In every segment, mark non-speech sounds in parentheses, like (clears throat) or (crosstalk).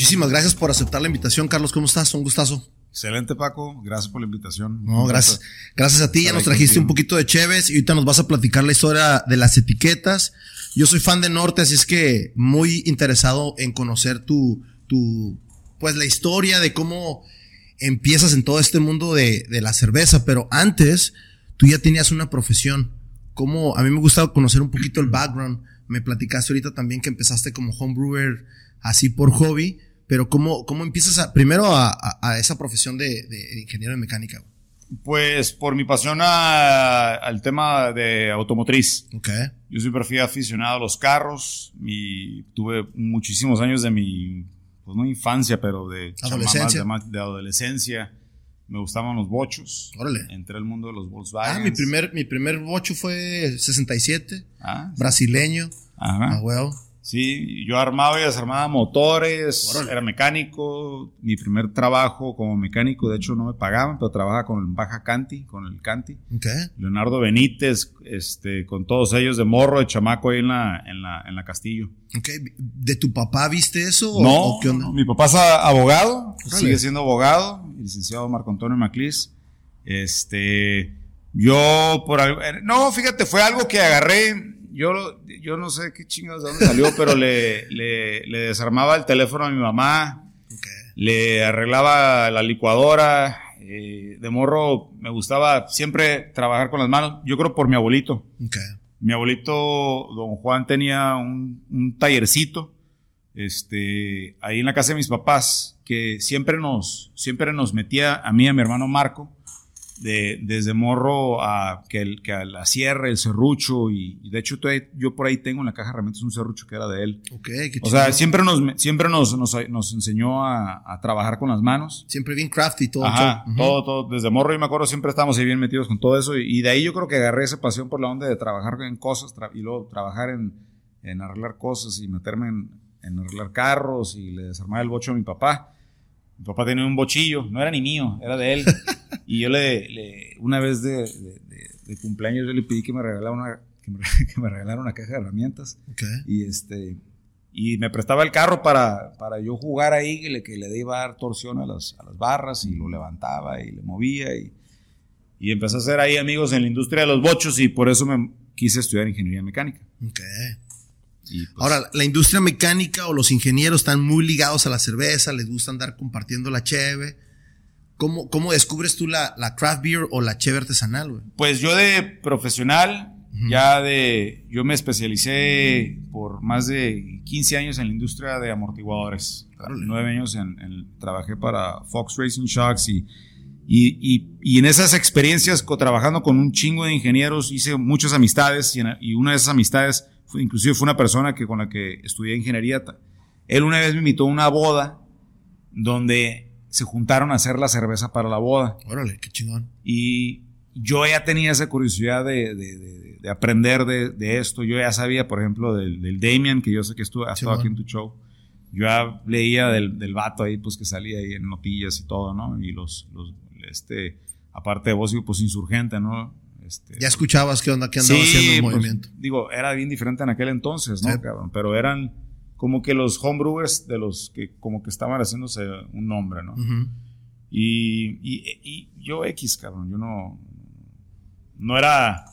muchísimas gracias por aceptar la invitación, Carlos. ¿Cómo estás? Un gustazo. Excelente, Paco. Gracias por la invitación. No, gracias. Gracias a ti. Ya nos trajiste un poquito de Chévez y ahorita nos vas a platicar la historia de las etiquetas. Yo soy fan de Norte, así es que muy interesado en conocer tu, tu, pues la historia de cómo empiezas en todo este mundo de, de la cerveza. Pero antes, tú ya tenías una profesión. Como, a mí me gusta conocer un poquito el background. Me platicaste ahorita también que empezaste como homebrewer así por hobby pero ¿cómo, cómo empiezas a, primero a, esa profesión de, ingeniero de mecánica? Pues por mi pasión al tema de automotriz. Okay. Yo siempre fui aficionado a los carros. y tuve muchísimos años de mi, pues no infancia, pero de adolescencia. De, adolescencia. Me gustaban los bochos. Órale. Entré al mundo de los Volkswagen. Ah, mi primer, mi primer bocho fue 67. Ah. Brasileño. Ajá. Ah, well. Sí, yo armaba y desarmaba motores, era mecánico, mi primer trabajo como mecánico, de hecho no me pagaban, pero trabajaba con el Baja Canti, con el Canti. Leonardo Benítez, este, con todos ellos de morro, de chamaco ahí en la, en la, en la Castillo. Okay. ¿De tu papá viste eso? No, mi papá es abogado, sigue siendo abogado, licenciado Marco Antonio Maclis. Este, yo por algo, eh, no, fíjate, fue algo que agarré, yo, yo no sé qué chingados de dónde salió, (laughs) pero le, le, le, desarmaba el teléfono a mi mamá, le arreglaba la licuadora. Eh, de morro me gustaba siempre trabajar con las manos. Yo creo por mi abuelito. Mi abuelito, don Juan, tenía un, un tallercito este, ahí en la casa de mis papás que siempre nos, siempre nos metía a mí y a mi hermano Marco de, desde morro a que, el, que a la sierra, el serrucho, y, de hecho yo por ahí tengo en la caja de herramientas un serrucho que era de él. Okay, qué o sea, siempre nos, siempre nos, nos, enseñó a, trabajar con las manos. Siempre bien crafty todo. Ajá, todo, todo. Desde morro, yo me acuerdo, siempre estábamos ahí bien metidos con todo eso, y, de ahí yo creo que agarré esa pasión por la onda de trabajar en cosas y luego trabajar en, en arreglar cosas y meterme en, en arreglar carros y le desarmar el bocho a mi papá. Mi papá tenía un bochillo, no era ni mío, era de él. y yo le, una vez de, cumpleaños, yo le pedí que me regalara una, que me, (laughs) regalara una caja de herramientas. Y este, y me prestaba el carro para, para yo jugar ahí, que le, que le iba a dar torsión a las, a las barras y lo levantaba y le movía y, y empecé a hacer ahí amigos en la industria de los bochos y por eso me quise estudiar ingeniería mecánica. Okay. Pues, Ahora, la industria mecánica o los ingenieros están muy ligados a la cerveza, les gusta andar compartiendo la cheve. ¿Cómo, cómo descubres tú la, la, craft beer o la cheve artesanal, güey? Pues yo de profesional, ya de, yo me especialicé por más de 15 años en la industria de amortiguadores. Nueve años en, trabajé para Fox Racing Shocks y, y, y, en esas experiencias, trabajando con un chingo de ingenieros, hice muchas amistades y, y una de esas amistades inclusive fue una persona que con la que estudié ingeniería. Él una vez me invitó a una boda donde se juntaron a hacer la cerveza para la boda. Órale, qué chingón. Y yo ya tenía esa curiosidad de, de, de, aprender de, esto. Yo ya sabía, por ejemplo, del, del Damian, que yo sé que estuvo, ha estado aquí en tu show. Yo ya leía del, del vato ahí, pues que salía ahí en notillas y todo, ¿no? Y los, los este, aparte de vos, pues insurgente, ¿no? Este, ya escuchabas qué onda, qué andaba haciendo el pues, movimiento. Digo, era bien diferente en aquel entonces, ¿no? Pero eran como que los homebrewers de los que como que estaban haciéndose un nombre, ¿no? y, y, yo X, cabrón, yo no, no era...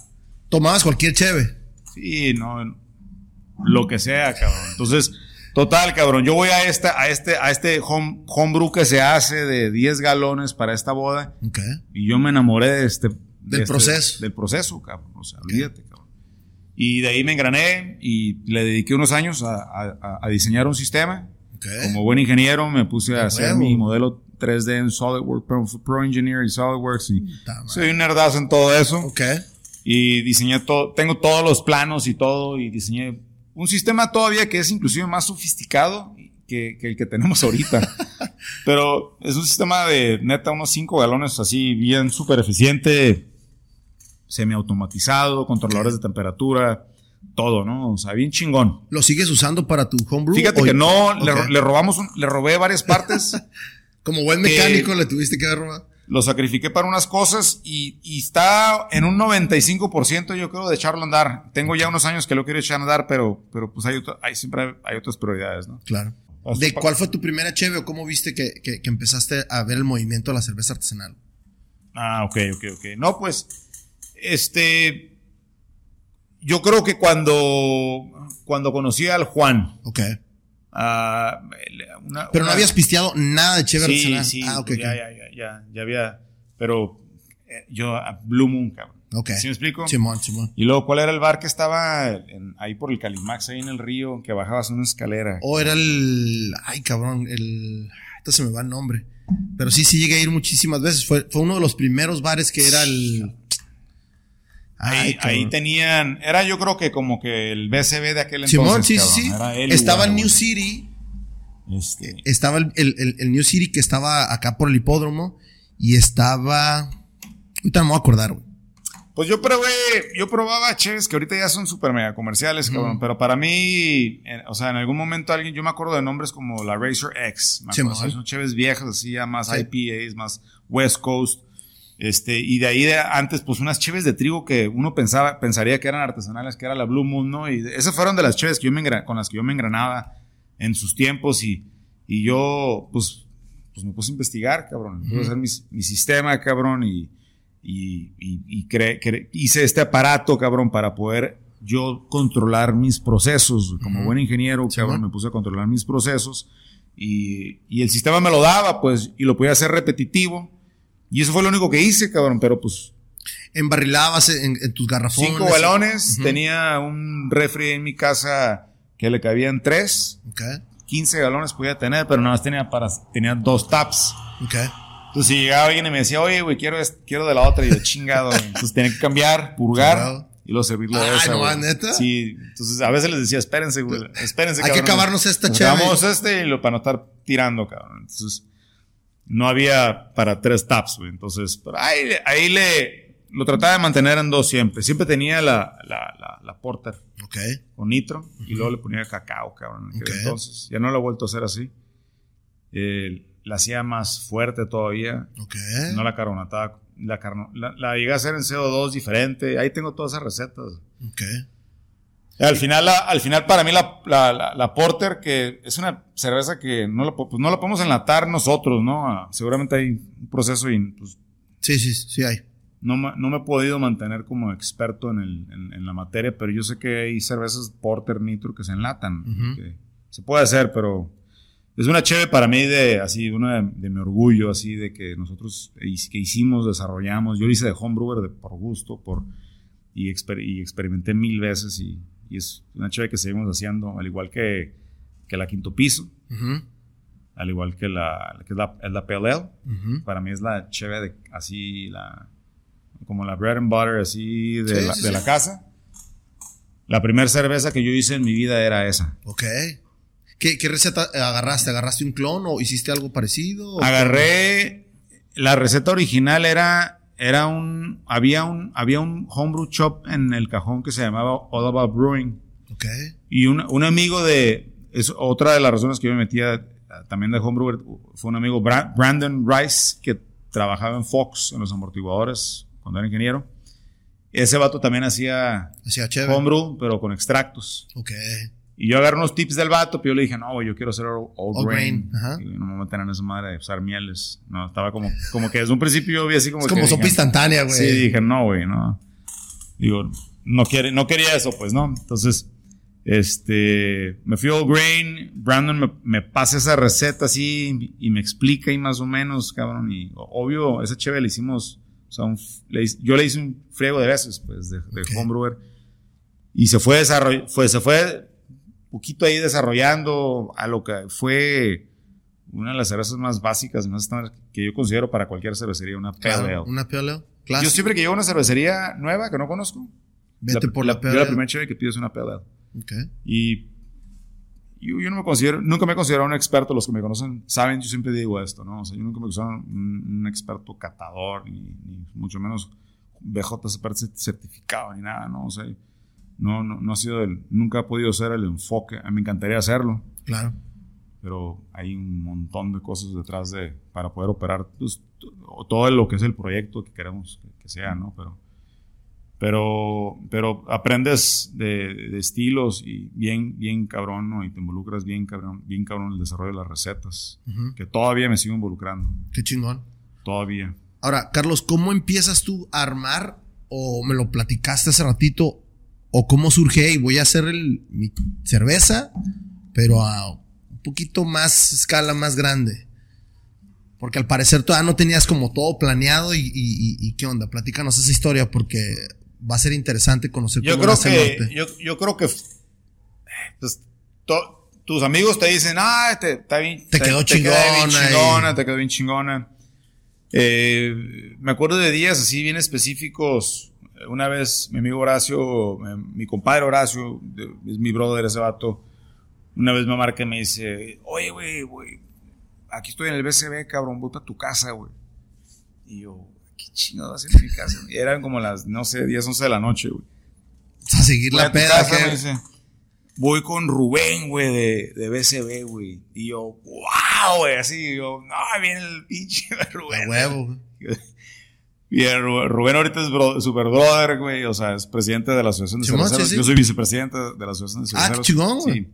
Tomabas cualquier cheve. Sí, no, lo que sea, cabrón. Entonces, total, cabrón, yo voy a, esta, a este, a este home, homebrew que se hace de 10 galones para esta boda. Y yo me enamoré de este del este, proceso. Del proceso, cabrón. O sea, olvídate, cabrón. Y de ahí me engrané y le dediqué unos años a, a, diseñar un sistema. Como buen ingeniero me puse a hacer mi modelo 3D en SolidWorks, Pro, Engineer y SolidWorks. Y soy un nerdazo en todo eso. Okay. Y diseñé todo, tengo todos los planos y todo y diseñé un sistema todavía que es inclusive más sofisticado que, que el que tenemos ahorita. (laughs) Pero es un sistema de neta unos 5 galones así bien súper eficiente semiautomatizado, controladores de temperatura, todo, ¿no? O sea, bien chingón. ¿Lo sigues usando para tu homebrew? Fíjate que no, le, robamos, le robé varias partes. (laughs) Como buen mecánico le tuviste que robar. Lo sacrifiqué para unas cosas y, está en un 95% yo creo de echarlo a andar. Tengo ya unos años que lo quiero echar a andar, pero, pero pues hay, hay siempre hay otras prioridades, ¿no? Claro. ¿De cuál fue tu primera cheve o cómo viste que, que, empezaste a ver el movimiento de la cerveza artesanal? Ah, ok, ok, ok. No, pues, este, yo creo que cuando, cuando conocí al Juan. Ok. Pero no habías pisteado nada de artesanal. Sí, sí, ah, okay, ya, ya, ya, ya, ya había, pero eh, yo a Blue Moon, cabrón. Ok. ¿Sí me explico? Simón, Simón. Y luego, ¿cuál era el bar que estaba ahí por el Calimax, ahí en el río, que bajabas una escalera? O oh, era el. Ay, cabrón, el. Esto se me va el nombre. Pero sí, sí llegué a ir muchísimas veces. Fue, fue uno de los primeros bares que era el. Ay, ahí, tenían. Era yo creo que como que el BCB de aquel entonces. Simón, sí, sí, sí. Estaba el New City. Este. Estaba el, el, el New City que estaba acá por el hipódromo. Y estaba. Ahorita no me voy a acordar, güey. Pues yo probé, yo probaba cheves que ahorita ya son súper mega comerciales, cabrón. Pero para mí, o sea, en algún momento alguien, yo me acuerdo de nombres como la Racer X. Me acuerdo, son cheves viejas, así ya más IPAs, más West Coast. Este, y de ahí de antes, pues unas cheves de trigo que uno pensaba, pensaría que eran artesanales, que era la Blue Moon, ¿no? Y esas fueron de las cheves que yo me con las que yo me engranaba en sus tiempos y, y yo, pues, pues me puse a investigar, cabrón. Me puse a hacer mi, mi sistema, cabrón, y, y, y, hice este aparato, cabrón, para poder yo controlar mis procesos. Como buen ingeniero, cabrón, me puse a controlar mis procesos y, y, el sistema me lo daba, pues, y lo podía hacer repetitivo. Y eso fue lo único que hice, cabrón, pero pues... Embarrilabas en, en tus garrafones. Cinco balones, tenía un refri en mi casa que le cabían tres. Okay. 15 galones podía tener, pero nada más tenía para, tenía dos taps. Okay. Entonces, si llegaba alguien y me decía, oye, güey, quiero, quiero de la otra, y yo, chingado, Entonces, tenía que cambiar, purgar. Y luego servirlo de esa. no, neta. Sí, entonces a veces les decía, espérense, güey, espérense, Hay que acabarnos esta chévere. Vamos este y lo, para no estar tirando, cabrón. Entonces, no había para tres taps, güey. Entonces, pero ahí, ahí le, lo trataba de mantener en dos siempre. Siempre tenía la, la, la, la porter. Ok. Con nitro. Y luego le ponía cacao, cabrón. Entonces, ya no lo he vuelto a hacer así. La hacía más fuerte todavía. Ok. No la carbonataba. La, la, la, llegué a hacer en CO2 diferente. Ahí tengo todas esas recetas. Ok. Al final, al final para mí la, la, Porter, que es una cerveza que no la, pues no la podemos enlatar nosotros, ¿no? Ah, seguramente hay un proceso y pues, Sí, sí, sí hay. No, no me he podido mantener como experto en, el, en, la materia, pero yo sé que hay cervezas Porter Nitro que se enlatan. se puede hacer, pero es una chévere para mí de, así, una de, mi orgullo, así, de que nosotros que hicimos, desarrollamos. Yo lo hice de homebrewer de, por gusto, por, y, y experimenté mil veces y, y, es una chévere que seguimos haciendo, al igual que, que la quinto piso, al igual que la, que es la, es la. Para mí es la chévere de, así, la, como la bread and butter, así, de, la, de la casa. La primera cerveza que yo hice en mi vida era esa. Ok. ¿Qué, receta agarraste? ¿Agarraste un clon o hiciste algo parecido? Agarré. La receta original era. Era un. Había un. Había un homebrew shop en el cajón que se llamaba All About Brewing. Ok. Y un, un amigo de. Es otra de las razones que yo me metía también de homebrew fue un amigo Brandon Rice que trabajaba en Fox en los amortiguadores cuando era ingeniero. Ese vato también hacía, hacía homebrew, pero con extractos. Ok. Y yo agarré unos tips del vato, pero yo le dije, no, yo quiero hacer all, grain. Y no me meter en esa madre de usar mieles. No, estaba como, como que desde un principio yo vi así como. Es como sopa instantánea, güey. Sí, dije, no, güey, no. Digo, no, quiere, no quería eso, pues, ¿no? Entonces, este, me fui all grain. Brandon me, me pasa esa receta así y me explica ahí más o menos, cabrón. Y obvio, esa chévere le hicimos, o sea, yo le hice un friego de veces, pues, de, de homebrewer. Y se fue desarrollando, fue, se fue poquito ahí desarrollando a lo que fue una de las cervezas más básicas, más que yo considero para cualquier cervecería, una Pale Una Pale Yo siempre que llego a una cervecería nueva que no conozco, Vete por la, Yo la primera chévere que pido es una Pale Y yo, no me considero, nunca me he considerado un experto, los que me conocen saben, yo siempre digo esto, ¿no? O sea, yo nunca me considero un, un experto catador, ni, ni, mucho menos BJ certificado, ni nada, ¿no? O sea, no, no, no ha sido el, nunca ha podido ser el enfoque. A mí me encantaría hacerlo. Claro. Pero hay un montón de cosas detrás de, para poder operar pues, todo lo que es el proyecto que queremos que, sea, ¿no? Pero, pero pero, pero aprendes de, estilos y bien, bien cabrón, ¿no? Y te involucras bien cabrón, bien cabrón en el desarrollo de las recetas, que todavía me sigo involucrando. Qué chingón. Todavía. Ahora, Carlos, ¿cómo empiezas tú a armar, o me lo platicaste hace ratito, o cómo surge y voy a hacer el, mi cerveza, pero a un poquito más escala más grande? Porque al parecer todavía no tenías como todo planeado y, qué onda, platícanos esa historia porque va a ser interesante conocer yo creo que yo, yo, creo que pues, tus amigos te dicen, ah, te, está bien, te, quedó chingona, bien chingona, te quedó bien chingona. Eh, me acuerdo de días así bien específicos. Una vez mi amigo Horacio, mi compadre Horacio, es mi brother ese vato, una vez me marca y me dice, oye, güey, güey, aquí estoy en el BCB, cabrón, voy para tu casa, güey. Y yo, ¿qué chingado hacer en mi casa? Y eran como las, no sé, 10, 11 de la noche, güey. A seguir la peda, que... Voy con Rubén, güey, de, de BCB, güey. Y yo, wow, güey, así, yo, no, viene el pinche (laughs) Rubén. huevo, güey. Y Rubén ahorita es super brother, güey. O sea, es presidente de la Asociación de Cerveceros. Yo soy vicepresidente de la Asociación de Cerveceros. Ah, chingón, güey. Sí.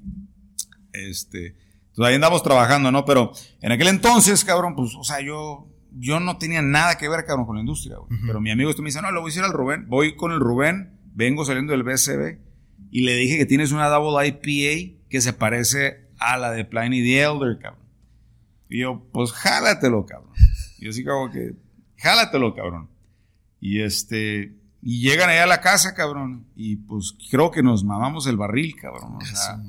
Este, entonces ahí andamos trabajando, ¿no? Pero en aquel entonces, cabrón, pues, o sea, yo, yo no tenía nada que ver, cabrón, con la industria, güey. Pero mi amigo este me dice, no, lo voy a decir al Rubén. Voy con el Rubén, vengo saliendo del BCB y le dije que tienes una Double IPA que se parece a la de Pliny the Elder, cabrón. Y yo, pues jálatelo, cabrón. Y yo así como que, jálatelo, cabrón. Y este, y llegan allá a la casa, cabrón. Y pues creo que nos mamamos el barril, cabrón. O sea,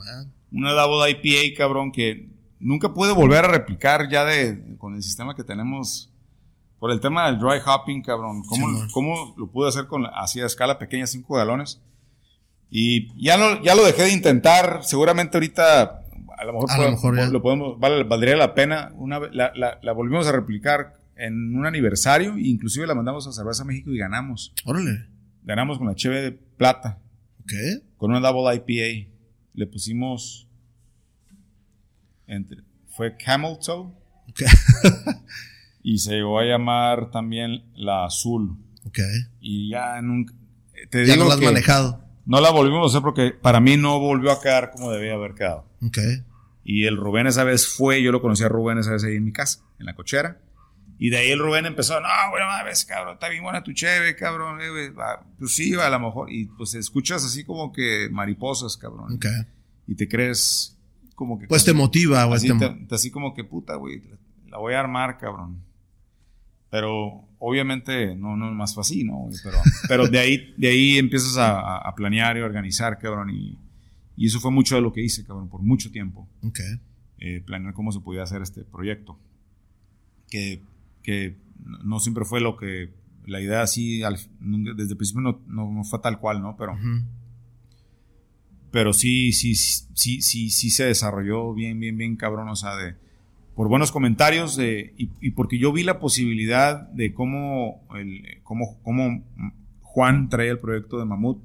una Double IPA, cabrón, que nunca pude volver a replicar ya de, con el sistema que tenemos por el tema del dry hopping, cabrón. ¿Cómo, ¿cómo lo pude hacer con así a escala pequeña, 5 galones? Y ya, no, ya lo dejé de intentar. Seguramente ahorita a lo mejor, lo podemos, valdría la pena. Una, la, la, la, volvimos a replicar en un aniversario. Inclusive la mandamos a Cerveza México y ganamos. Órale. Ganamos con la cheve de plata. ¿Qué? Con una Double IPA le pusimos entre, fue Camel Toe (laughs) y se llegó a llamar también la azul. Okay. Y ya nunca te ya no la has manejado. No la volvimos a hacer porque para mí no volvió a quedar como debía haber quedado. Okay. Y el Rubén esa vez fue, yo lo conocí a Rubén esa vez ahí en mi casa, en la cochera. Y de ahí el Rubén empezó, no, bueno, ves, cabrón, está bien buena tu cheve, cabrón. Eh, pues sí, a lo mejor. Y pues escuchas así como que mariposas, cabrón. Y te crees como que... Pues te motiva, güey. Así, como que, puta, güey, la voy a armar, cabrón. Pero obviamente no, no es más fácil, ¿no? Pero, (laughs) pero de, ahí, de ahí empiezas a, planear y organizar, cabrón. Y, y, eso fue mucho de lo que hice, cabrón, por mucho tiempo. Ok. Eh, planear cómo se podía hacer este proyecto. Que que no siempre fue lo que la idea así desde el principio no, no, fue tal cual, ¿no? Pero pero sí sí sí sí sí se desarrolló bien bien bien cabrón, o sea, de por buenos comentarios y, y, porque yo vi la posibilidad de cómo el cómo, cómo Juan traía el proyecto de Mamut.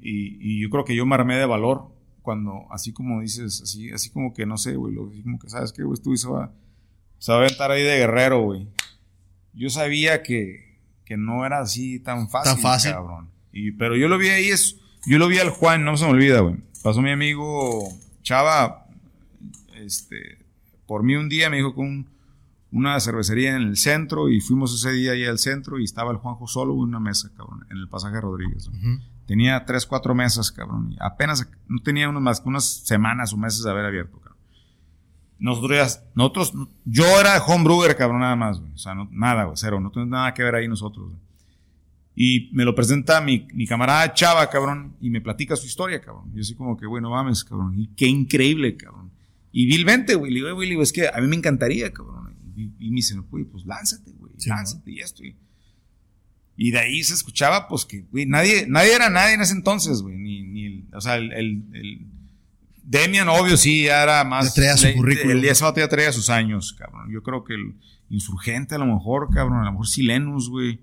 Y, y, yo creo que yo me armé de valor cuando así como dices así así como que no sé, güey, lo, como que sabes que güey, tú va se va a aventar ahí de guerrero, güey. Yo sabía que, que no era así tan fácil, tan fácil. cabrón. Y, pero yo lo vi ahí, es, yo lo vi al Juan, no se me olvida, güey. Pasó mi amigo Chava, este, por mí un día me dijo con una cervecería en el centro y fuimos ese día ahí al centro y estaba el Juanjo solo en una mesa, cabrón, en el pasaje Rodríguez. Tenía tres, cuatro mesas, cabrón. Y apenas, no tenía unos más, unas semanas o meses de haber abierto, nosotros, nosotros, yo era homebrewer, cabrón, nada más, güey. O sea, no, nada, güey, cero. No tenemos nada que ver ahí nosotros, güey. Y me lo presenta mi, mi, camarada Chava, cabrón, y me platica su historia, cabrón. Yo así como que, bueno, mames, cabrón. Y qué increíble, cabrón. Y vilmente, güey. Le digo, güey, es que a mí me encantaría, cabrón. Y, y me dice, güey, pues lánzate, güey. lánzate y esto. Y, de ahí se escuchaba, pues que, güey, nadie, nadie era nadie en ese entonces, güey. Ni, ni el, o sea, el, el Demian, obvio, sí, ya era más. Traía su currículum. El día sábado ya traía sus años, cabrón. Yo creo que el insurgente, a lo mejor, cabrón, a lo mejor Silenus, güey.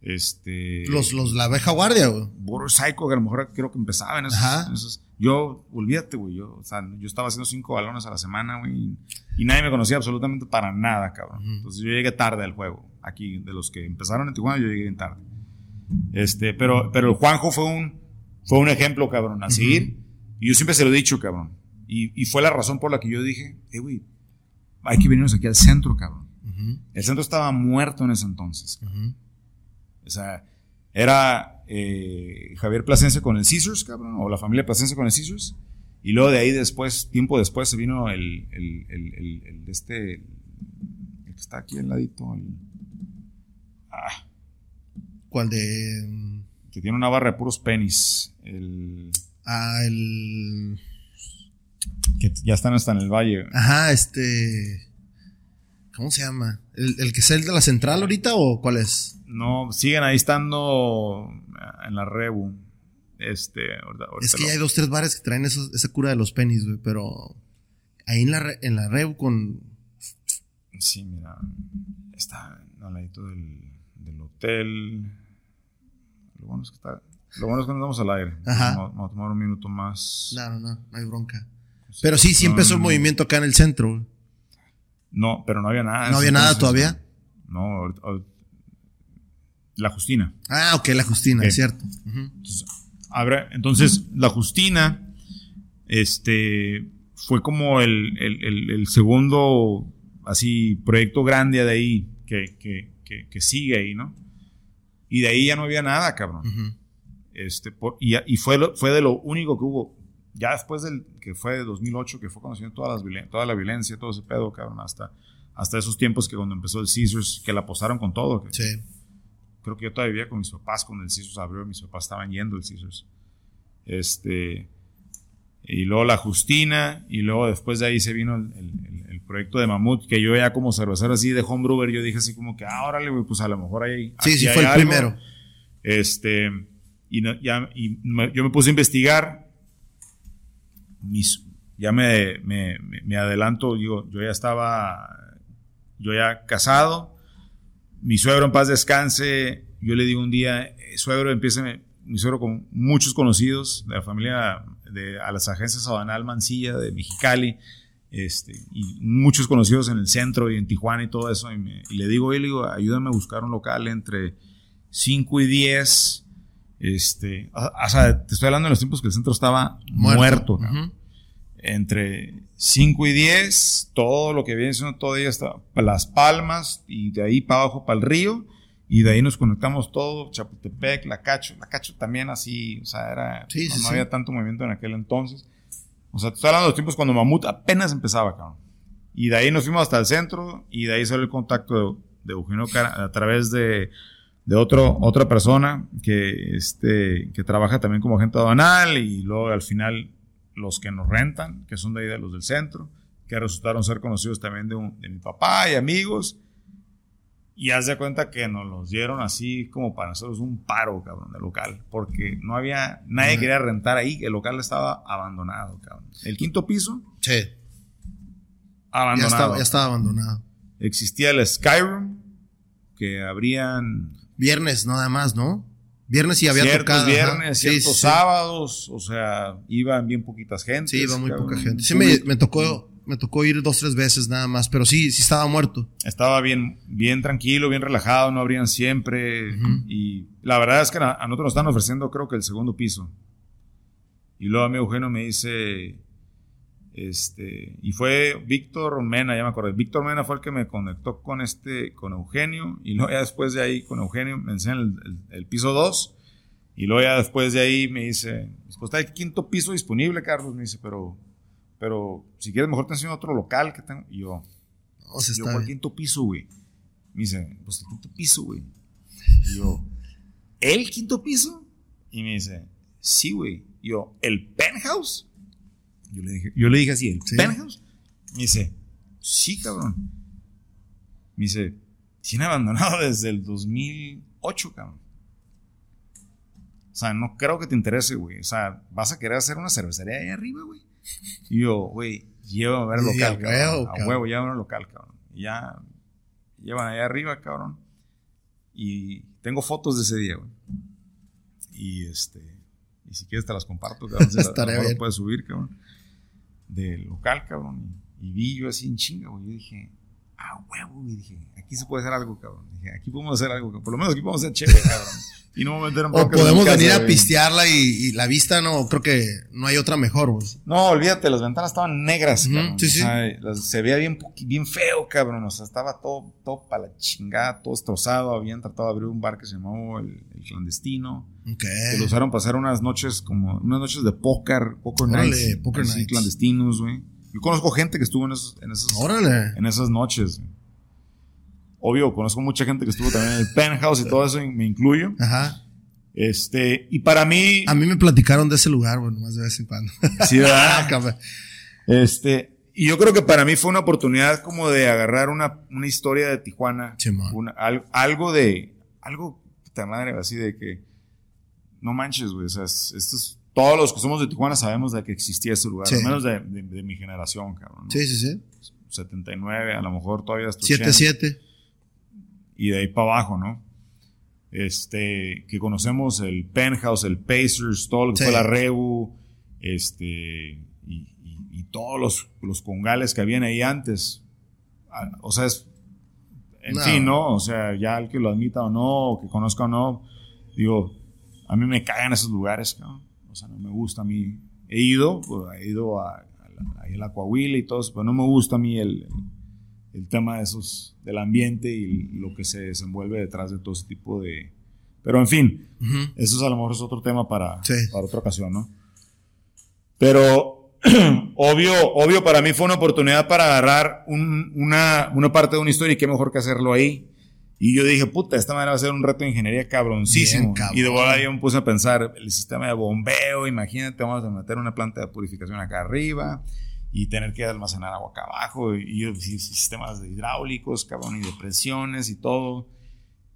Este. Los, los, la abeja guardia, güey. Boro Psycho, que a lo mejor creo que empezaba en esos. yo, olvídate, güey. Yo, o sea, yo estaba haciendo cinco balones a la semana, güey. Y, nadie me conocía absolutamente para nada, cabrón. Entonces yo llegué tarde al juego. Aquí, de los que empezaron en Tijuana, yo llegué tarde. Este, pero, pero el Juanjo fue un, fue un ejemplo, cabrón, a seguir. Y yo siempre se lo he dicho, cabrón. Y, y, fue la razón por la que yo dije, eh, güey, hay que venirnos aquí al centro, cabrón. El centro estaba muerto en ese entonces. O sea, era eh, Javier Plasencia con el Caesars, cabrón, o la familia Plasencia con el Caesars. Y luego de ahí después, tiempo después, se vino el, el, el, el este, el que está aquí al ladito, el, ah, ¿Cuál de...? Que tiene una barra de puros pennies. El... Ah, el... Que ya están hasta en el valle. Ajá, este... ¿Cómo se llama? ¿El, el que es el de la central ahorita o cuál es? No, siguen ahí estando en la Rebu. Este, es que hay dos, tres bares que traen esa cura de los pennies, güey, pero ahí en la, en la Rebu con... Sí, mira, está al ladito del, del hotel. Lo bueno es que está... Lo bueno es que nos damos al aire. Ajá. Vamos, a tomar un minuto más. Claro, no, no hay bronca. Pero sí, sí empezó el movimiento acá en el centro. No, pero no había nada. ¿No había nada todavía? No, la Justina. Ah, ok, la Justina, es cierto. entonces, la Justina, este, fue como el, el, segundo, así, proyecto grande de ahí, que, que, que, sigue ahí, ¿no? Y de ahí ya no había nada, cabrón. Este, y, y fue, fue de lo único que hubo ya después del que fue de 2008, que fue conociendo todas las, toda la violencia, todo ese pedo, cabrón, hasta, hasta esos tiempos que cuando empezó el Caesars, que la posaron con todo. sí. Creo que yo todavía vivía con mis papás cuando el Caesars abrió, mis papás estaban yendo el Caesars. Este, y luego la Justina, y luego después de ahí se vino el, el, proyecto de Mamut, que yo ya como cervecero así de homebrewer, yo dije así como que, ah, órale, pues a lo mejor ahí. Sí, sí, fue el primero. Este, y, yo me puse a investigar. Ya me, me, adelanto, digo, yo ya estaba, yo ya casado, mi suegro en paz descanse, yo le digo un día, eh, suegro, empieza mi suegro con muchos conocidos de la familia, de, a las agencias Aduanal Mancilla de Mexicali, este, y muchos conocidos en el centro y en Tijuana y todo eso, y, le digo, le digo, ayúdame a buscar un local entre 5 y 10, este, o, sea, te estoy hablando de los tiempos que el centro estaba muerto. Entre 5 y 10, todo lo que viene siendo todo día está Las Palmas y de ahí para abajo para el río. Y de ahí nos conectamos todo, Chapultepec, La Cacho. La Cacho también así, o sea, era, no, había tanto movimiento en aquel entonces. O sea, te estoy hablando de los tiempos cuando Mamut apenas empezaba, cabrón. Y de ahí nos fuimos hasta el centro y de ahí salió el contacto de, de Eugenio Cara a través de de otro, otra persona que, este, que trabaja también como agente aduanal y luego al final los que nos rentan, que son de ahí de los del centro, que resultaron ser conocidos también de, de mi papá y amigos. Y haz de cuenta que nos los dieron así como para nosotros un paro, cabrón, de local. Porque no había, nadie quería rentar ahí, el local estaba abandonado, cabrón. El quinto piso. Sí. Abandonado. Ya estaba, ya estaba abandonado. Existía el Skyroom, que habrían Viernes nada más, ¿no? Viernes y había ciertos tocado. viernes, ciertos sábados, o sea, iban bien poquitas gente. Sí, iba muy poca gente. Sí, me, tocó, me tocó ir dos, tres veces nada más, pero sí, sí estaba muerto. Estaba bien, bien tranquilo, bien relajado, no abrían siempre. Y la verdad es que a, nosotros nos están ofreciendo, creo que el segundo piso. Y luego a mi Eugenio me dice, este, y fue Víctor Mena, ya me acordé. Víctor Mena fue el que me conectó con este, con Eugenio, y luego ya después de ahí con Eugenio me enseñan el, piso 2, y luego ya después de ahí me dice, pues está el quinto piso disponible, Carlos, me dice, pero, pero si quieres mejor te enseño otro local que tengo. Y yo, o sea, yo, el quinto piso, güey? Me dice, pues el quinto piso, güey. Y yo, (laughs) ¿el quinto piso? Y me dice, sí, güey. Y yo, ¿el penthouse? Yo le dije, yo le dije así, ¿el penthouse? Me dice, sí, cabrón. Me dice, tiene abandonado desde el 2008, cabrón. O sea, no creo que te interese, güey. O sea, vas a querer hacer una cervecería ahí arriba, güey. Y yo, güey, llévame a ver el local, cabrón. A huevo, llévame al local, cabrón. Y ya llevan ahí arriba, cabrón. Y tengo fotos de ese día, güey. Y este, y si quieres te las comparto, cabrón. (laughs) Estaría bien. puedes subir, cabrón del local, cabrón. Y, vi yo así en chinga, güey. Yo dije, ah, huevo, y dije, aquí se puede hacer algo, cabrón. Dije, aquí podemos hacer algo, por lo menos aquí podemos hacer chévere, cabrón. Y no me meter O podemos venir a pistearla y, la vista no, creo que no hay otra mejor, güey. No, olvídate, las ventanas estaban negras, cabrón. Sí, sí. se veía bien, bien feo, cabrón. O sea, estaba todo, todo para la chingada, todo destrozado. Habían tratado de abrir un bar que se llamó El, Clandestino. Ok. Que lo usaron para pasar unas noches como, unas noches de póker, poker nights. poker nights. clandestinos, güey. Yo conozco gente que estuvo en, esos, en, esas, en esas noches. Obvio, conozco mucha gente que estuvo también en el penthouse y todo eso, me incluyo. Ajá. Este, y para mí. A mí me platicaron de ese lugar, bueno, más de vez en cuando. Sí, ¿verdad? (laughs) Ah, este, y yo creo que para mí fue una oportunidad como de agarrar una, una historia de Tijuana. algo de, algo, puta madre, así de que, no manches, güey, o sea, estos, todos los que somos de Tijuana sabemos de que existía ese lugar, al menos de, de, mi generación, cabrón. Sí, sí, sí. 79, a lo mejor todavía hasta 77 y de ahí para abajo, ¿no? Este, que conocemos el Penthouse, el Pacers, todo lo que fue la Rebu, este, y, todos los, los, congales que habían ahí antes. Ah, o sea, es, en fin, ¿no? O sea, ya el que lo admita o no, o que conozca o no, digo, a mí me cagan esos lugares, ¿no? O sea, no me gusta a mí. He ido, pues, he ido a, a, la Coahuila y todo eso, pero no me gusta a mí el el tema de esos, del ambiente y lo que se desenvuelve detrás de todo ese tipo de... Pero en fin, eso es a lo mejor es otro tema para, para otra ocasión, ¿no? Pero (clears throat) obvio, obvio para mí fue una oportunidad para agarrar una, una parte de una historia y qué mejor que hacerlo ahí. Y yo dije, puta, esta manera va a ser un reto de ingeniería cabroncísimo. y de verdad yo me puse a pensar, el sistema de bombeo, imagínate, vamos a meter una planta de purificación acá arriba y tener que almacenar agua acá abajo y, sistemas de hidráulicos, cabrón, y de presiones y todo.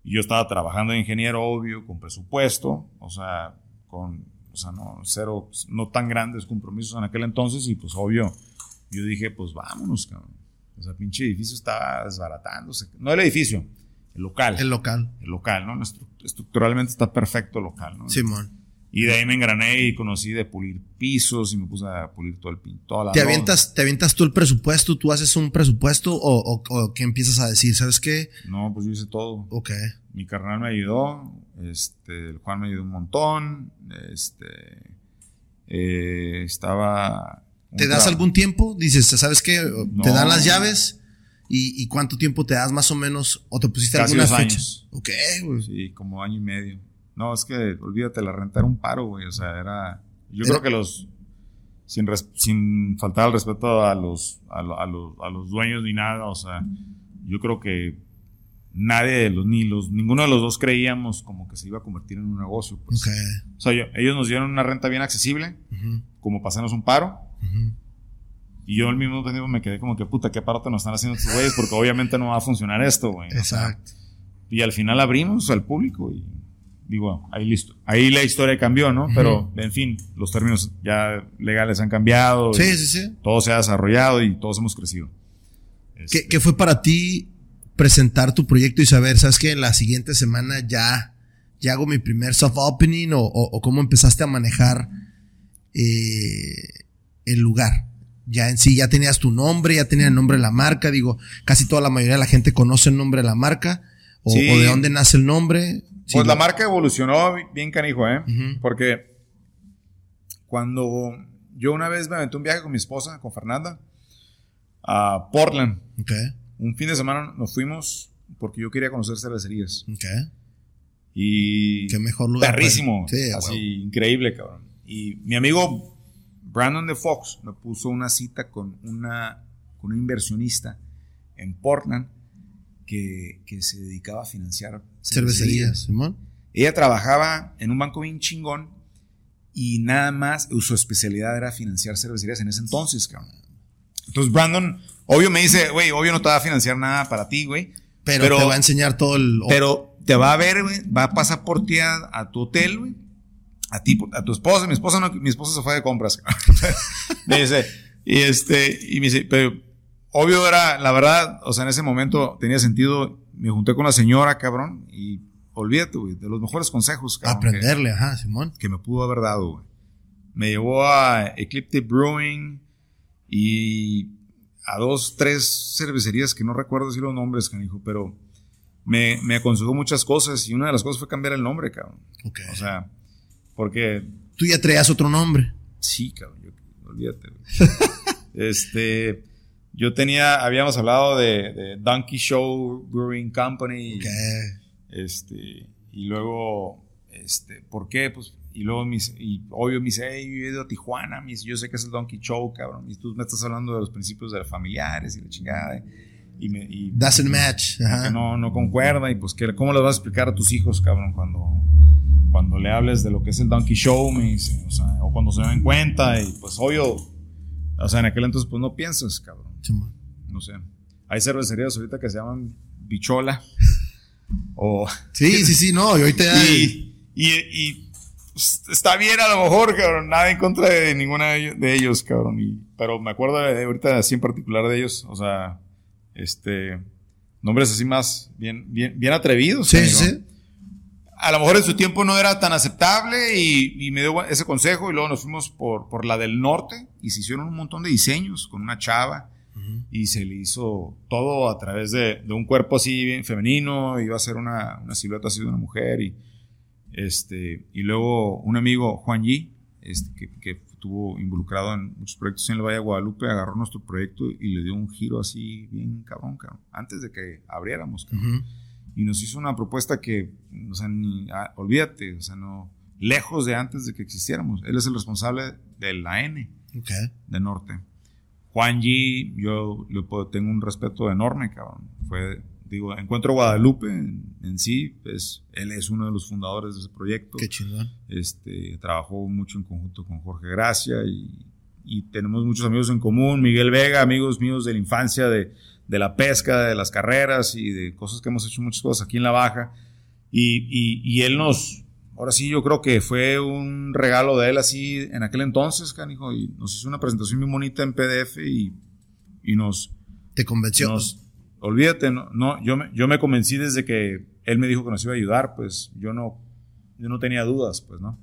Y yo estaba trabajando de ingeniero, obvio, con presupuesto, o sea, con, o sea, no, cero, no tan grandes compromisos en aquel entonces y pues obvio, yo dije, pues vámonos, cabrón. O sea, pinche edificio está desbaratándose. No el edificio, el local. El local. El local, ¿no? Estructuralmente está perfecto el local, ¿no? Simón. Y de ahí me engrané y conocí de pulir pisos y me puse a pulir todo el pintor. ¿Te avientas, ¿Te avientas tú el presupuesto? ¿Tú haces un presupuesto o, o, qué empiezas a decir? ¿Sabes qué? No, pues yo hice todo. Ok. Mi carnal me ayudó, este, el Juan me ayudó un montón, este, eh, estaba... ¿Te das algún tiempo? Dices, ¿sabes qué? ¿Te dan las llaves? ¿Y, cuánto tiempo te das más o menos? ¿O te pusiste Casi alguna dos fecha? Años. Ok, Sí, como año y medio. No, es que olvídate, la renta era un paro, güey. O sea, era. Yo creo que los. Sin, sin faltar al respeto a los, a, los, a los dueños ni nada, o sea, yo creo que nadie de los, ni los, ninguno de los dos creíamos como que se iba a convertir en un negocio. Pues. O sea, ellos nos dieron una renta bien accesible, como pasarnos un paro. Y yo al mismo tiempo me quedé como que, puta, qué paro te nos están haciendo estos güeyes, porque obviamente no va a funcionar esto, güey. Exacto. y al final abrimos al público y digo, ahí listo. Ahí la historia cambió, ¿no? Pero, en fin, los términos ya legales han cambiado. Sí, sí, sí. Todo se ha desarrollado y todos hemos crecido. Este ¿Qué, fue para ti presentar tu proyecto y saber, sabes que en la siguiente semana ya, ya hago mi primer soft opening o, cómo empezaste a manejar eh, el lugar? Ya en sí, ya tenías tu nombre, ya tenía el nombre de la marca. Digo, casi toda la mayoría de la gente conoce el nombre de la marca. O, o de dónde nace el nombre pues la marca evolucionó bien canijo, ¿eh? Porque cuando yo una vez me aventé un viaje con mi esposa, con Fernanda, a Portland. Un fin de semana nos fuimos porque yo quería conocer cervecerías. Y. Qué mejor lugar. Perrísimo. Sí, así, increíble, cabrón. Y mi amigo Brandon de Fox me puso una cita con una, con un inversionista en Portland que, se dedicaba a financiar cervecerías. Simón. Ella trabajaba en un banco bien chingón y nada más, su especialidad era financiar cervecerías en ese entonces, cabrón. Entonces Brandon, obvio me dice, güey, obvio no te va a financiar nada para ti, güey. Pero, te va a enseñar todo el... Pero te va a ver, güey, va a pasar por ti a, tu hotel, güey. A ti, a tu esposa. Mi esposa no, mi esposa se fue de compras. (laughs) me dice, y este, y me dice, pero obvio era, la verdad, o sea, en ese momento tenía sentido, me junté con la señora, cabrón, y olvídate, güey, de los mejores consejos, cabrón. Aprenderle, ajá, Simón. Que me pudo haber dado, güey. Me llevó a Ecliptic Brewing y a dos, tres cervecerías que no recuerdo decir los nombres, canijo, pero me, me aconsejó muchas cosas y una de las cosas fue cambiar el nombre, cabrón. Ok. O sea, porque Tú ya traías otro nombre. Sí, cabrón, yo- olvídate. (laughs) este, yo tenía, habíamos hablado de, de Donkey Show Brewing Company. Ok. Este, y luego, este, ¿por qué? Pues, y luego, mis, y obvio, me dice, hey, yo he ido a Tijuana, dice, yo sé que es el Donkey Show, cabrón, y tú me estás hablando de los principios de los familiares y la chingada. Y me, y, Doesn't match. que Ajá. no, no concuerda y pues que, ¿cómo les vas a explicar a tus hijos, cabrón, cuando, cuando le hables de lo que es el Donkey Show, me dice, o sea, o cuando se den cuenta y pues obvio, o sea, en aquel entonces pues no piensas, cabrón, no sé. Hay cervecerías ahorita que se llaman Bichola o... (laughs) Sí, sí, sí, no. Y ahorita Y, y, y, pues, está bien a lo mejor, cabrón, nada en contra de ninguna de ellos, cabrón, y, pero me acuerdo de, ahorita así en particular de ellos, o sea, este, nombres así más bien, bien, bien atrevidos. Sí, sí. A lo mejor en su tiempo no era tan aceptable y, y me dio ese consejo y luego nos fuimos por, por la del norte y se hicieron un montón de diseños con una chava y se le hizo todo a través de, de un cuerpo así bien femenino, iba a ser una, una silueta así de una mujer y este y luego un amigo Juan Yi este, que, que estuvo involucrado en muchos proyectos en el Valle de Guadalupe agarró nuestro proyecto y le dio un giro así bien cabrón, cabrón antes de que abriéramos cabrón. Y nos hizo una propuesta que o sea ni ah, olvídate o sea no lejos de antes de que existiéramos él es el responsable de la N Ok. de Norte. Juan G, yo le puedo- tengo un respeto enorme, cabrón. Fue, digo, Encuentro Guadalupe en, en sí, pues él es uno de los fundadores de ese proyecto. Qué chingón. Este, trabajó mucho en conjunto con Jorge Gracia y, y tenemos muchos amigos en común. Miguel Vega, amigos míos de la infancia, de, de la pesca, de las carreras y de cosas que hemos hecho muchas cosas aquí en la Baja. Y, y, y él nos, ahora sí, yo creo que fue un regalo de él así en aquel entonces, canijo, y nos hizo una presentación muy bonita en PDF y, y nos, Te convenció. nos- olvídate, no, no, yo, me, yo me convencí desde que él me dijo que nos iba a ayudar, pues yo no, yo no tenía dudas, pues, ¿no?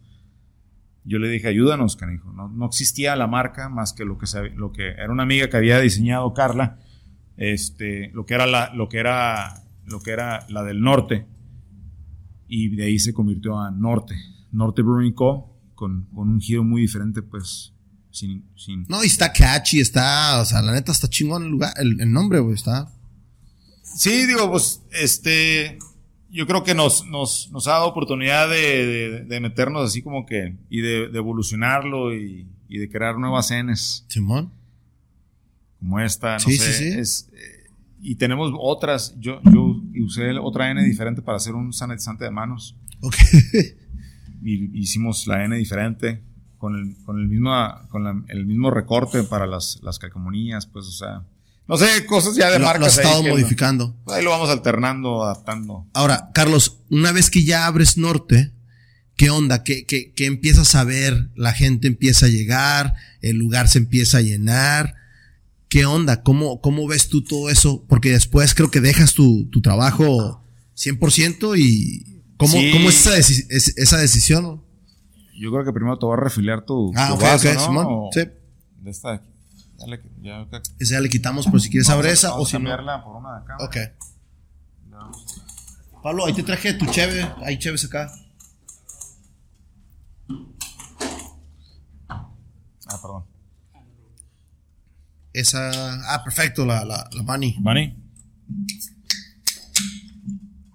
Yo le dije, ayúdanos, canijo. No, no existía la marca más que lo que, lo que era una amiga que había diseñado Carla, este, lo que era la, lo que era, lo que era la del norte, y de ahí se convirtió a Norte, Norte Brewing Co., con, con un giro muy diferente, pues, sin, sin, No, y está catchy, está, o sea, la neta está chingón el lugar, el, el nombre, güey, está. Sí, digo, pues, este, yo creo que nos, nos, nos ha dado oportunidad de, de- de meternos así como que, y de, de evolucionarlo y, y de crear nuevas Ns Simón. Como esta, no Sí, sé, sí, sí. es, eh, y tenemos otras, yo, yo usé otra N diferente para hacer un sanitizante de manos, Ok. y hicimos la N diferente, con el, con el mismo, con la- el mismo recorte para las, las calcomanías, pues, o sea, no sé, cosas ya de lo, marcas lo has ahí estado no- modificando. ahí lo vamos alternando, adaptando. Ahora, Carlos, una vez que ya abres norte, ¿qué onda? ¿Qué, qué, qué empiezas a ver? La gente empieza a llegar, el lugar se empieza a llenar. ¿Qué onda? ¿Cómo, cómo ves tú todo eso? Porque después creo que dejas tu, tu trabajo 100% y ¿cómo, Sí. cómo es esa, es- esa decisión? Yo creo que primero te voy a refiliar tu, Ah, tu ok, vaso, ok, ¿no? Simón, O- sí. De esta de aquí. Ya, ok. Esa ya le quitamos por si quieres abrir esa o si no. por una de acá. Ok. Pablo, ahí te traje tu cheve. Hay cheves acá. Ah, perdón. Esa. Ah, perfecto, la, la, la Bunny. ¿Vani?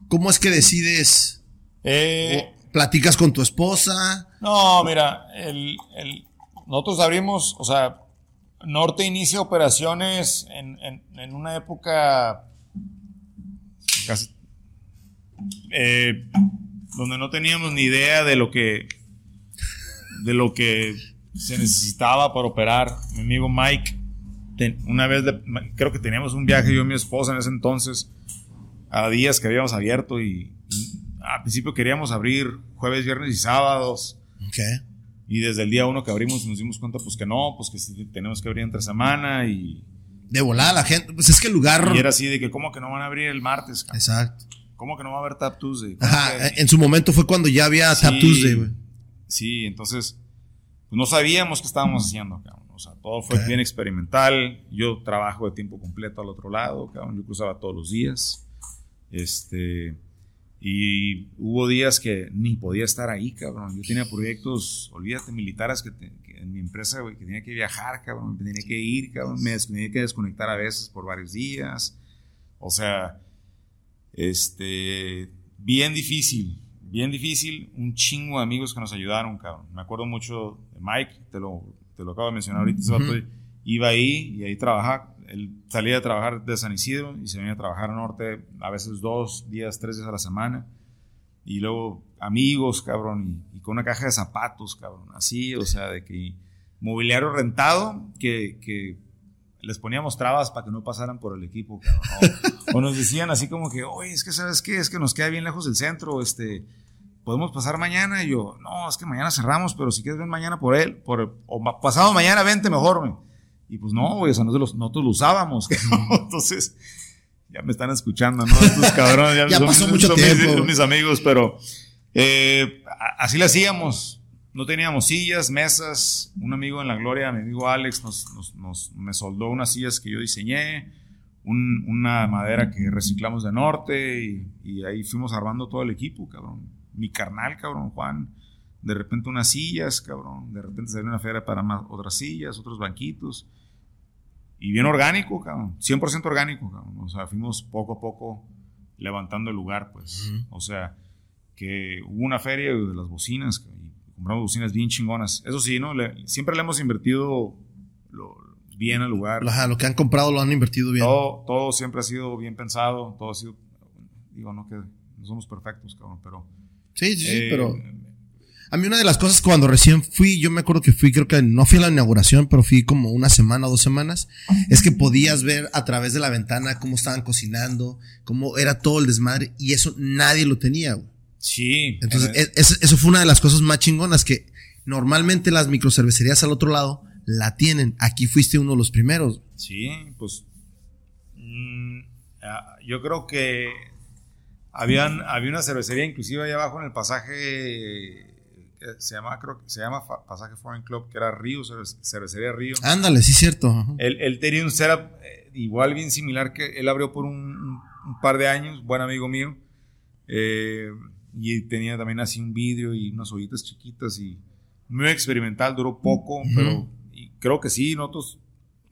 ¿Cómo es que decides? Eh, ¿Platicas con tu esposa? no, mira, el, el- nosotros abrimos, o sea, Norte inicia operaciones en, en- en una época casi, eh, donde no teníamos ni idea de lo que de lo que se necesitaba para operar. Mi amigo Mike, ten- una vez, le- creo que teníamos un viaje yo y mi esposa en ese entonces, a días que habíamos abierto y, y al principio queríamos abrir jueves, viernes y sábados. Ok. Y desde el día uno que abrimos nos dimos cuenta pues que no, pues que sí tenemos que abrir entre semana y, De volada la gente. Pues es que el lugar. y era así de que cómo que no van a abrir el martes, cabrón? Exacto. ¿Cómo que no va a haber Tap Tuesday? ¿Cómo Ajá. que- En su momento fue cuando ya había Tap Sí. Tuesday, güey. Sí, entonces pues no sabíamos qué estábamos haciendo, cabrón. Sea, todo fue bien experimental. Yo trabajo de tiempo completo al otro lado, cabrón. Yo cruzaba todos los días. Este. Y hubo días que ni podía estar ahí, cabrón. Yo tenía proyectos, olvídate, militares que, en mi empresa, güey, que tenía que viajar, cabrón. Me tenía que ir, cabrón. Me tenía que desconectar a veces por varios días. O sea, este. Bien difícil, bien difícil. Un chingo de amigos que nos ayudaron, cabrón. Me acuerdo mucho de Mike, te lo, te lo acabo de mencionar ahorita. Iba ahí y ahí trabajaba. Él salía de trabajar de San Isidro y se venía a trabajar al norte a veces dos días, tres días a la semana. Y luego amigos, cabrón, y, con una caja de zapatos, cabrón. Así, o sea, de que mobiliario rentado que, que les poníamos trabas para que no pasaran por el equipo, cabrón. O, nos decían así como que, oye, es que sabes qué, es que nos queda bien lejos del centro, este, podemos pasar mañana. Y yo, no, es que mañana cerramos, pero si quieres ven mañana por él, por, o pasado mañana vente mejor, Y pues no, güey, o sea, nosotros, nosotros lo usábamos, (laughs) Entonces, ya me están escuchando, ¿no? Estos (laughs) cabrones, ya, pasó mucho tiempo. Mis, mis, amigos, pero eh, así lo hacíamos. No teníamos sillas, mesas. Un amigo en la gloria, mi amigo Alex, nos, nos, me soldó unas sillas que yo diseñé, una madera que reciclamos de norte y, y ahí fuimos armando todo el equipo, cabrón mi carnal, cabrón, Juan, de repente unas sillas, cabrón, de repente salió una feria para más, otras sillas, otros banquitos. Y bien orgánico, cabrón, 100% orgánico, cabrón. O sea, fuimos poco a poco levantando el lugar, pues. O sea, que hubo una feria de las bocinas, y compramos bocinas bien chingonas. Eso sí, ¿no? siempre le hemos invertido bien al lugar. lo que han comprado lo han invertido bien. Todo, todo siempre ha sido bien pensado, todo ha sido, digo, no que no somos perfectos, cabrón, pero Sí, sí, sí, eh, pero a mí una de las cosas cuando recién fui, yo me acuerdo que fui, creo que no fui a la inauguración, pero fui como una semana o dos semanas, es que podías ver a través de la ventana cómo estaban cocinando, cómo era todo el desmadre, y eso nadie lo tenía, güey. Sí. Entonces, e, eso fue una de las cosas más chingonas que normalmente las microcervecerías al otro lado la tienen. Aquí fuiste uno de los primeros. Sí, pues mm, ah, yo creo que habían, había una cervecería inclusive ahí abajo en el pasaje se llama, creo que se llama Pasaje Foreign Club, que era Río, Cervecería Río. Ándale, sí, cierto. Él, tenía un setup eh, igual bien similar que él abrió por un, par de años, buen amigo mío. Eh, y tenía también así un vidrio y unas ollitas chiquitas y muy experimental, duró poco, pero creo que sí, nosotros,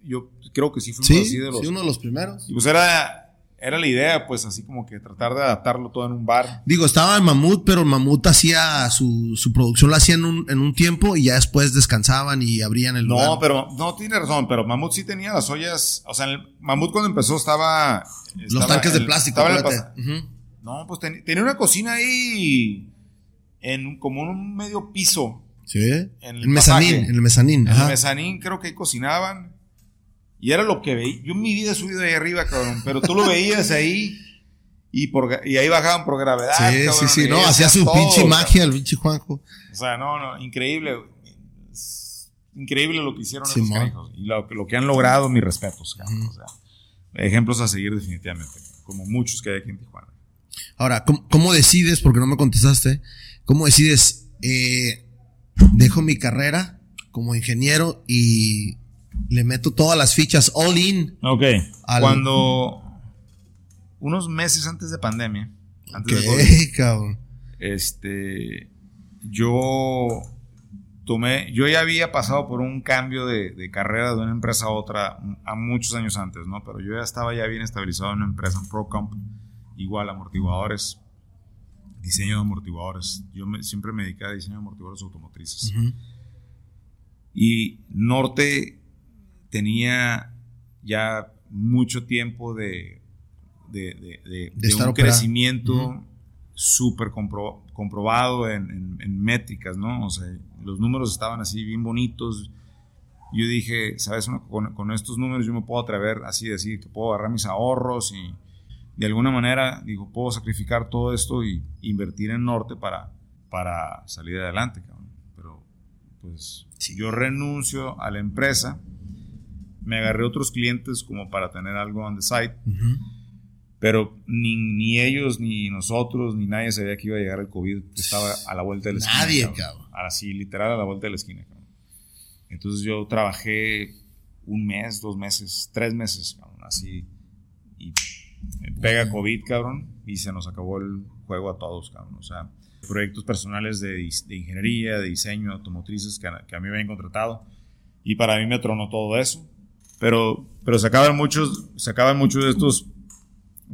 yo creo que sí fuimos así de los. Sí, uno de los primeros. Y pues era era la idea, pues así como que tratar de adaptarlo todo en un bar. Digo, estaba en Mamut, pero Mamut hacía su, su producción, la hacía en un, en un tiempo y ya después descansaban y abrían el lugar. No, pero no tiene razón, pero Mamut sí tenía las ollas, o sea, el Mamut cuando empezó estaba... Los tanques de plástico. No, pues tenía una cocina ahí en como un medio piso. Sí. En el, mezanín, en el mezanín. En el mezanín creo que ahí cocinaban. Y era lo que veía. Yo en mi vida he subido ahí arriba, cabrón. Pero tú lo veías ahí. Y, por, y ahí bajaban por gravedad. Sí, sí, sí. No, hacía su pinche magia el pinche Juanjo. O sea, no, no. Increíble. Increíble lo que hicieron esos canijos. Y lo, lo, que han logrado, mis respetos, cabrón. O sea, ejemplos a seguir definitivamente. Como muchos que hay aquí en Tijuana. Ahora, ¿cómo, cómo decides? Porque no me contestaste. ¿Cómo decides? Eh, dejo mi carrera como ingeniero y le meto todas las fichas all in. Ok. Cuando unos meses antes de pandemia, antes de (laughs) cabrón. Este, yo tomé, yo ya había pasado por un cambio de, carrera de una empresa a otra a muchos años antes, ¿no? Pero yo ya estaba ya bien estabilizado en una empresa, en ProComp, igual amortiguadores, diseño de amortiguadores. Yo siempre me dediqué a diseño de amortiguadores automotrices. Y Norte tenía ya mucho tiempo de, de, un crecimiento súper comprobado en, métricas, ¿no? O sea, los números estaban así bien bonitos. Yo dije, ¿sabes? Con, estos números yo me puedo atrever así decir que puedo agarrar mis ahorros y de alguna manera, digo, puedo sacrificar todo esto y invertir en Norte para, para salir adelante, Pero, pues, si yo renuncio a la empresa, me agarré otros clientes como para tener algo on the side. Pero ni, ni, ellos, ni nosotros, ni nadie sabía que iba a llegar el COVID. Estaba a la vuelta de la esquina. Nadie, cabrón. Así, literal, a la vuelta de la esquina, Entonces yo trabajé un mes, dos meses, tres meses, así. Y pega COVID, cabrón, y se nos acabó el juego a todos, cabrón. O sea, proyectos personales de, ingeniería, de diseño, automotrices que, que, a mí me habían contratado. Y para mí me tronó todo eso. Pero, pero se acaban muchos, se acaban muchos de estos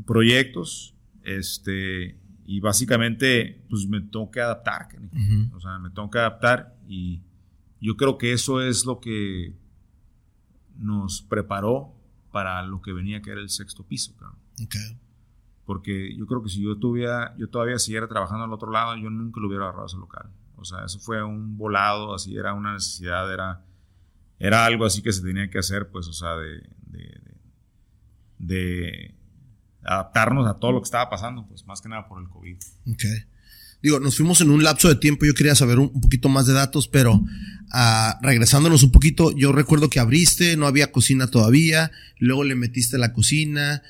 proyectos. Este, y básicamente, pues me tengo que adaptar. O sea, me tengo que adaptar. Y yo creo que eso es lo que nos preparó para lo que venía que era el sexto piso, cabrón. Porque yo creo que si yo tuviera, yo todavía siguiera trabajando al otro lado, yo nunca lo hubiera agarrado ese local. O sea, eso fue un volado, así era una necesidad, era, era algo así que se tenía que hacer, pues, o sea, de, de, adaptarnos a todo lo que estaba pasando, pues, más que nada por el COVID. Ok. Digo, nos fuimos en un lapso de tiempo, yo quería saber un, poquito más de datos, pero ah, regresándonos un poquito, yo recuerdo que abriste, no había cocina todavía, luego le metiste la cocina,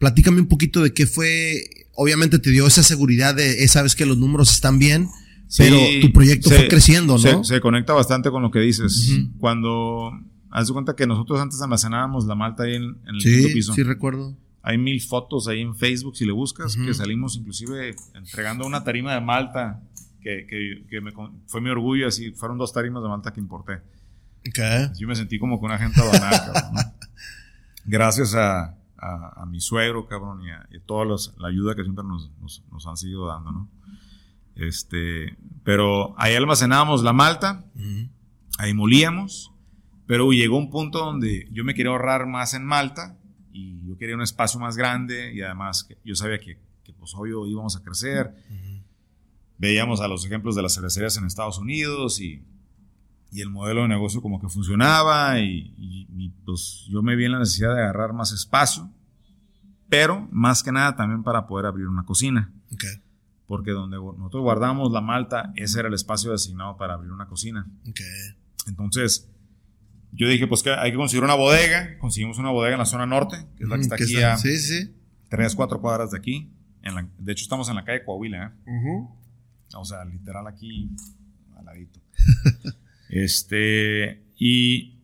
Platícame un poquito de qué fue, obviamente te dio esa seguridad de, sabes que los números están bien, pero tu proyecto fue creciendo, ¿no? Se, conecta bastante con lo que dices. Cuando, haz de cuenta que nosotros antes almacenábamos la malta ahí en, el sí, piso. Sí, recuerdo. Hay mil fotos ahí en Facebook, si le buscas, que salimos inclusive entregando una tarima de malta, que, que, me, fue mi orgullo, así, fueron dos tarimas de malta que importé. Yo me sentí como con una gente aduanal, (laughs) Gracias a, a, mi suegro, cabrón, y a, toda la ayuda que siempre nos, nos, han seguido dando, ¿no? Este, pero ahí almacenábamos la malta, ahí molíamos, pero llegó un punto donde yo me quería ahorrar más en malta y yo quería un espacio más grande y además yo sabía que, que pues obvio íbamos a crecer. Veíamos a los ejemplos de las cervecerías en Estados Unidos y y el modelo de negocio como que funcionaba y, pues yo me vi en la necesidad de agarrar más espacio, pero más que nada también para poder abrir una cocina. Okay. Porque donde nosotros guardamos la malta, ese era el espacio designado para abrir una cocina. Okay. Entonces, yo dije, pues que hay que conseguir una bodega. Conseguimos una bodega en la zona norte, que es la que está aquí a sí, sí. tres, cuatro cuadras de aquí. En de hecho, estamos en la calle Coahuila. ¿eh? O sea, literal aquí, al ladito. (laughs) Este, y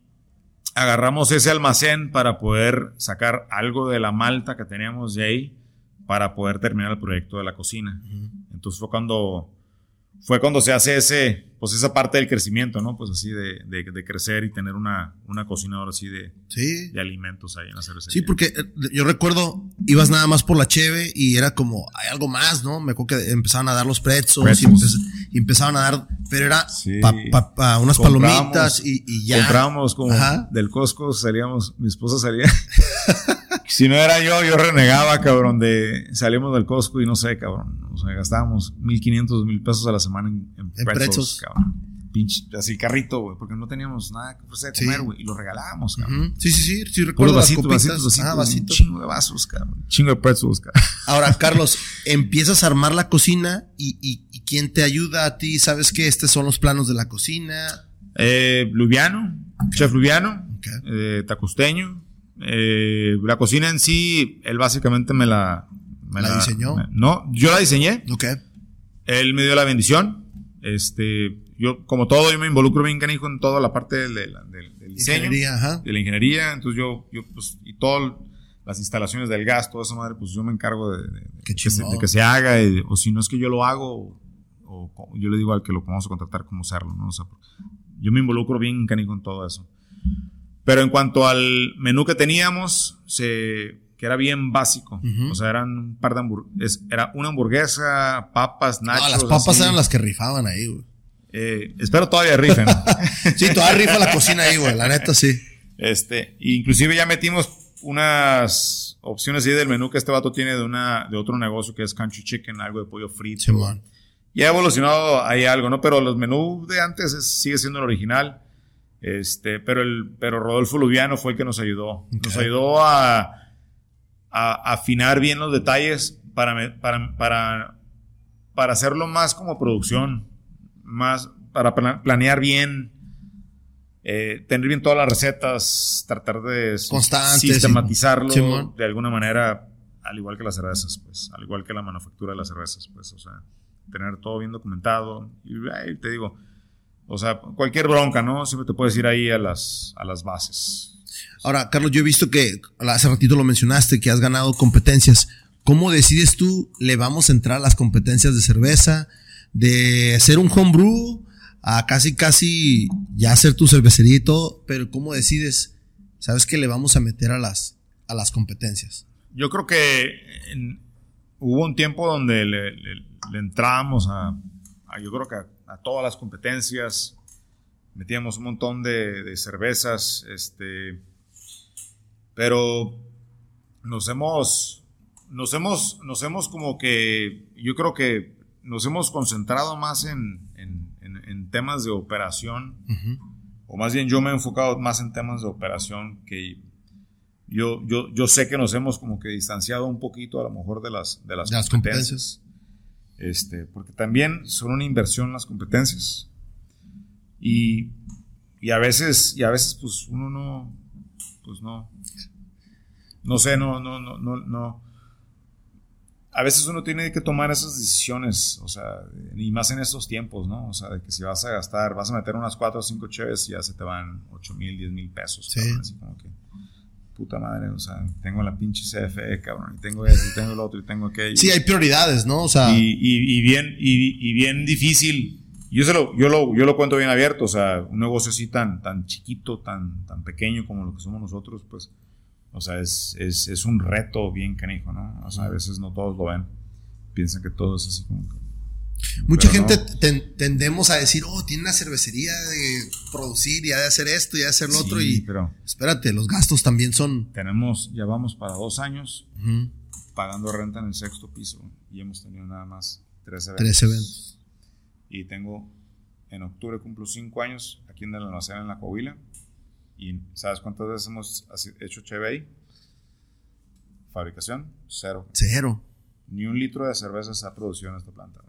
agarramos ese almacén para poder sacar algo de la malta que teníamos de ahí para poder terminar el proyecto de la cocina. Entonces fue cuando fue cuando se hace ese, pues esa parte del crecimiento, ¿no? Pues así de, de, crecer y tener una, una cocina ahora así de, de alimentos ahí en la cervecería. Sí, porque eh, yo recuerdo, ibas nada más por la cheve y era como, hay algo más, ¿no? Me acuerdo que empezaban a dar los pretzels, Y, empezaban a dar, pero era unas palomitas y, y, ya. Comprábamos como del Costco, salíamos, mi esposa salía. (laughs) si no era yo, yo renegaba, cabrón, de salimos del Costco y no sé, cabrón. O sea, gastábamos 1500, mil pesos a la semana en, en, pretzels, cabrón. Pinche, así carrito, güey, porque no teníamos nada que ofrecer de comer, güey, y lo regalábamos, cabrón. Sí, sí, sí, sí, recuerdo las vasitos, vasitos, vasitos, ah, vasitos. Un chingo de vasos, cabrón. Chingo de pretzels, cabrón. Ahora, (laughs) Carlos, empiezas a armar la cocina y, y, y ¿quién te ayuda a ti? ¿Sabes que estos son los planos de la cocina? Eh, Lubiano, chef Lubiano, eh, tacusteño, eh, la cocina en sí, él básicamente me la... Me ¿La, diseñó? no, yo la diseñé. Ok. Él me dio la bendición. Este, yo, como todo, yo me involucro bien canijo en toda la parte del, del, diseño. Ingeniería, ajá. De la ingeniería. Entonces yo, yo pues, y todas las instalaciones del gas, toda esa madre, pues yo me encargo de, de, que, se, de que, se, haga. o si no es que yo lo hago, o, yo le digo al que lo vamos a contratar cómo hacerlo, ¿no? O sea, yo me involucro bien canijo en todo eso. Pero en cuanto al menú que teníamos, se, que era bien básico. O sea, eran un par de hamburguesas. Era una hamburguesa, papas, nachos. No, las papas eran las que rifaban ahí, güey. Eh, espero todavía rifen. (laughs) sí, todavía rifa la cocina ahí, güey. La neta, sí. Este, inclusive ya metimos unas opciones ahí del menú que este vato tiene de una, de otro negocio que es country chicken, algo de pollo frito. Sí, y ha evolucionado ahí algo, ¿no? Pero los menús de antes sigue siendo el original. Este, pero, el, pero Rodolfo Lubiano fue el que nos ayudó. Nos ayudó a, a, afinar bien los detalles para, para, para, para hacerlo más como producción, más para planear bien, eh, tener bien todas las recetas, tratar de sistematizarlo de alguna manera, al igual que las cervezas, pues, al igual que la manufactura de las cervezas, pues, o sea, tener todo bien documentado. Y te digo, O sea, cualquier bronca, ¿no? Siempre te puedes ir ahí a las, a las bases. Ahora, Carlos, yo he visto que hace ratito lo mencionaste, que has ganado competencias. ¿Cómo decides tú, le vamos a entrar a las competencias de cerveza, de ser un homebrew a casi, casi ya hacer tu cervecería y todo? Pero ¿cómo decides, sabes que le vamos a meter a las, a las competencias? Yo creo que hubo un tiempo donde le, entrábamos a, yo creo que a, todas las competencias, metíamos un montón de, de cervezas, este pero nos hemos, nos hemos, nos hemos como que, yo creo que nos hemos concentrado más en, en, temas de operación, o más bien yo me he enfocado más en temas de operación que yo, yo, yo sé que nos hemos como que distanciado un poquito a lo mejor de las, de las, competencias. Este, porque también son una inversión las competencias. Y, y a veces, y a veces pues uno no, pues no, no sé, no, no, no, no, no. A veces uno tiene que tomar esas decisiones, o sea, y más en estos tiempos, ¿no? O sea, de que si vas a gastar, vas a meter unas cuatro o cinco cheves y ya se te van 8 mil, 10 mil pesos. Sí. así como que, puta madre, o sea, tengo la pinche CFE, cabrón, y tengo eso, y tengo el otro, y tengo aquello. Sí, hay prioridades, ¿no? O sea. Y, y, y bien, y, y, bien difícil. Yo, se lo, yo, lo, yo lo cuento bien abierto, o sea, un negocio así tan, tan chiquito, tan, tan pequeño como lo que somos nosotros, pues o sea, es, es, es, un reto bien canijo, ¿no? O sea, a veces no todos lo ven. Piensan que todo es así como que... Mucha gente tendemos a decir, oh, tiene una cervecería de producir y ha de hacer esto y ha de hacer lo otro. Y pero espérate, los gastos también son. Tenemos, ya vamos para dos años pagando renta en el sexto piso y hemos tenido nada más tres eventos. Tres eventos. Y tengo, en octubre cumplo cinco años aquí en el almacén en la Coahuila ¿Y sabes cuántas veces hemos hecho cheve ahí? Fabricación, cero. Cero. Ni un litro de cerveza se ha producido en esta planta.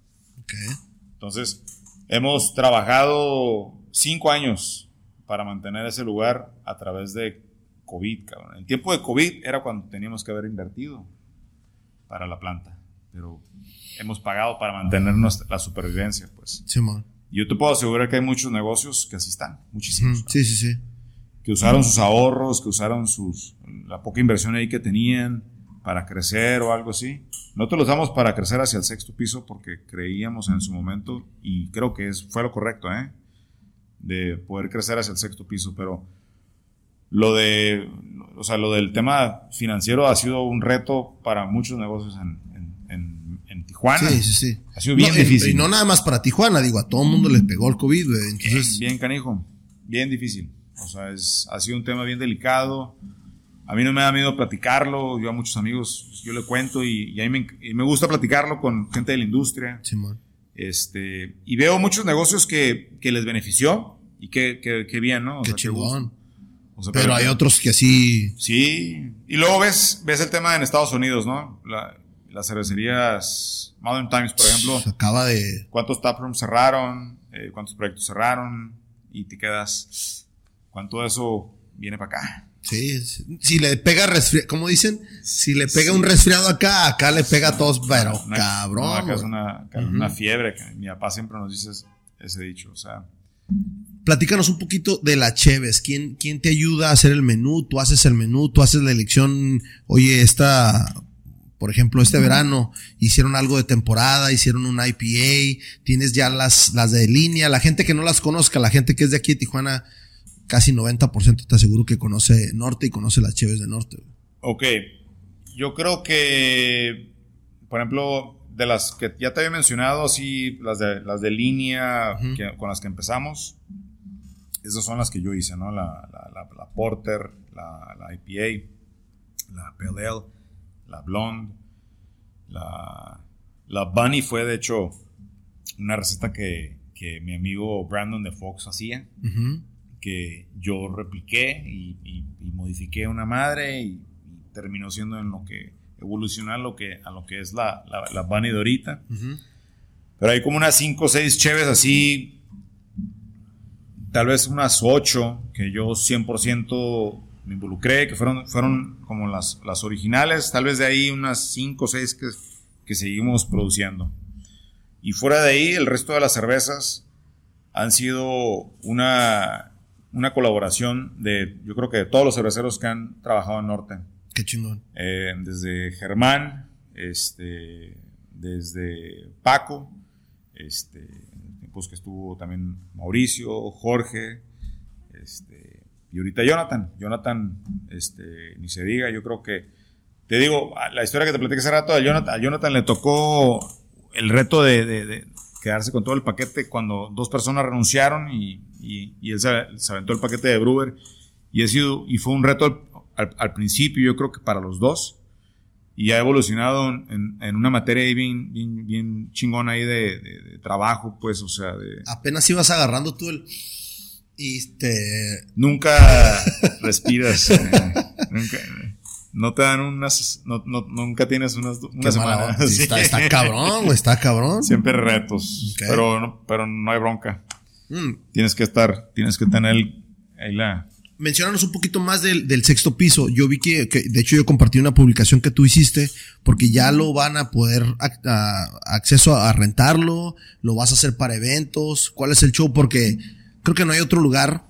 Entonces, hemos trabajado cinco años para mantener ese lugar a través de COVID, cabrón. El tiempo de COVID era cuando teníamos que haber invertido para la planta. Pero hemos pagado para mantener la supervivencia, pues. Sí, man. Yo te puedo asegurar que hay muchos negocios que así están, muchísimos. Sí, sí, sí que usaron sus ahorros, que usaron sus, la poca inversión ahí que tenían para crecer o algo así. Nosotros los damos para crecer hacia el sexto piso porque creíamos en su momento y creo que es, fue lo correcto, ¿eh? De poder crecer hacia el sexto piso, pero lo de, o sea, lo del tema financiero ha sido un reto para muchos negocios en, Tijuana. Sí, sí, sí. Ha sido bien difícil. Y, no nada más para Tijuana, digo, a todo el mundo les pegó el COVID, Entonces... bien canijo, bien difícil. O sea, es, ha sido un tema bien delicado. A mí no me da miedo platicarlo. Yo a muchos amigos, yo le cuento y, a mí me, gusta platicarlo con gente de la industria. Sí, este, y veo muchos negocios que, que les benefició y que, que, bien, ¿no? O qué chingón. pero, hay otros que así. Sí. Y luego ves, ves el tema en Estados Unidos, ¿no? las cervecerías Modern Times, por ejemplo. Se acaba de. ¿Cuántos taprooms cerraron? Eh, ¿Cuántos proyectos cerraron? Y te quedas cuánto eso viene para acá. Sí, si le pega resfriado, como dicen, si le pega un resfriado acá, acá le pega a todos, pero cabrón. acá es una, fiebre, que mi papá siempre nos dice ese dicho, o sea. Platícanos un poquito de la Cheves. ¿Quién, ¿Quién te ayuda a hacer el menú? Tú haces el menú, tú haces la elección. Oye, esta, por ejemplo, este verano hicieron algo de temporada, hicieron un IPA, tienes ya las, las de línea. La gente que no las conozca, la gente que es de aquí de Tijuana, casi 90% te aseguro que conoce Norte y conoce las Cheves de Norte. Ok, yo creo que, por ejemplo, de las que ya te había mencionado, así, las de, las de línea con las que empezamos, esas son las que yo hice, ¿no? La, la, Porter, la, IPA, la PLL, la Blonde, la, la Bunny fue de hecho una receta que, que mi amigo Brandon de Fox hacía que yo repliqué y, modifiqué una madre y, terminó siendo en lo que evolucionar lo que, a lo que es la, la, la Bunny de ahorita. Pero hay como unas 5 o 6 cheves así, tal vez unas 8 que yo 100% me involucré, que fueron, fueron como las, las originales, tal vez de ahí unas 5 o 6 que, que seguimos produciendo. Y fuera de ahí, el resto de las cervezas han sido una, una colaboración de, yo creo que de todos los cerveceros que han trabajado en Norte. Qué chingón. Eh, desde Germán, este, desde Paco, este, en tiempos que estuvo también Mauricio, Jorge, este, y ahorita Jonathan. Jonathan, este, ni se diga, yo creo que, te digo, la historia que te platiqué hace rato, a Jonathan, a Jonathan le tocó el reto de, quedarse con todo el paquete cuando dos personas renunciaron y, él se, aventó el paquete de Brewer y, ha sido, y fue un reto al, principio, yo creo que para los dos, y ha evolucionado en, una materia bien, bien, bien chingona ahí de, trabajo, pues, o sea, de... Apenas ibas agarrando tú el... Y. Nunca respiras. (laughs) Eh, nunca, no te dan unas, no, nunca tienes unas, una semana. (laughs) está, cabrón, está cabrón. Siempre retos, pero, no, pero no hay bronca. Mm. Tienes que estar, tienes que tener ahí la, mencionanos un poquito más del, sexto piso. Yo vi que, de hecho, yo compartí una publicación que tú hiciste porque ya lo van a poder acceso a, rentarlo, lo vas a hacer para eventos. ¿Cuál es el show? Porque creo que no hay otro lugar.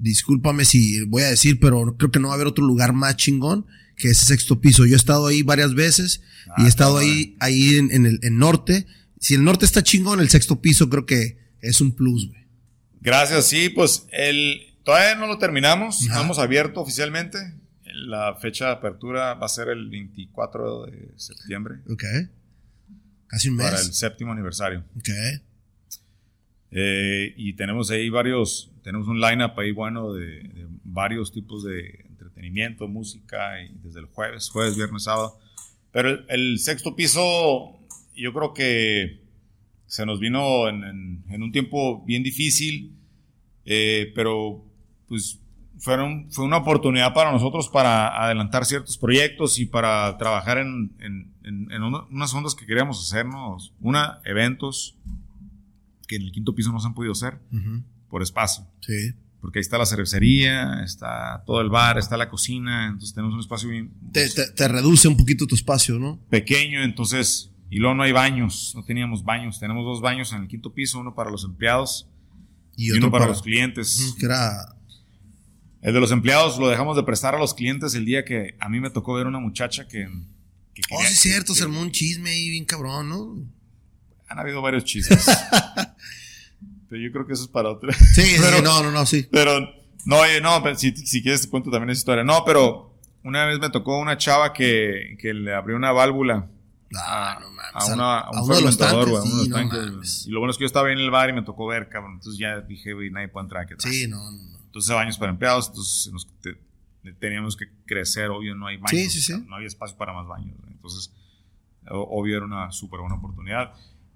Discúlpame si voy a decir, pero creo que no va a haber otro lugar más chingón que ese sexto piso. Yo he estado ahí varias veces y he ah, estado ahí, ahí en, el norte. Si el norte está chingón, el sexto piso creo que es un plus, güey. Gracias, sí, pues el, Todavía no lo terminamos, no hemos abierto oficialmente. La fecha de apertura va a ser el 24 de septiembre. Ok. Casi un mes. Para el séptimo aniversario. Ok. Eh, y tenemos ahí varios, tenemos un lineup ahí bueno de, varios tipos de entretenimiento, música, y desde el jueves, jueves, viernes, sábado. Pero el, sexto piso, yo creo que se nos vino en, en un tiempo bien difícil, eh, pero pues fueron, fue una oportunidad para nosotros para adelantar ciertos proyectos y para trabajar en, unas ondas que queríamos hacernos. Una, eventos que en el quinto piso no se han podido hacer por espacio. Sí. Porque ahí está la cervecería, está todo el bar, está la cocina, entonces tenemos un espacio bien... Te, pues, reduce un poquito tu espacio, ¿no? Pequeño, entonces... Y luego no hay baños, no teníamos baños. Tenemos dos baños en el quinto piso, uno para los empleados y, uno para, los clientes. Que era el de los empleados lo dejamos de prestar a los clientes el día que a mí me tocó ver una muchacha que. oh, sí, es cierto, se armó un chisme ahí bien cabrón, ¿no? Han habido varios chismes. (laughs) pero yo creo que eso es para otra. Sí, pero, no, no, no, sí. Pero, no, no, si, si quieres te cuento también esa historia. No, pero una vez me tocó una chava que, que le abrió una válvula. Ah, no mames. A, una, a un fermentador, güey. y lo bueno es que yo estaba en el bar y me tocó ver, cabrón. Entonces ya dije, güey, nadie puede entrar aquí atrás. Sí, no, no. Entonces, baños para empleados, entonces teníamos que crecer, obvio, no hay baños, no había espacio para más baños. Entonces, obvio, era una súper buena oportunidad.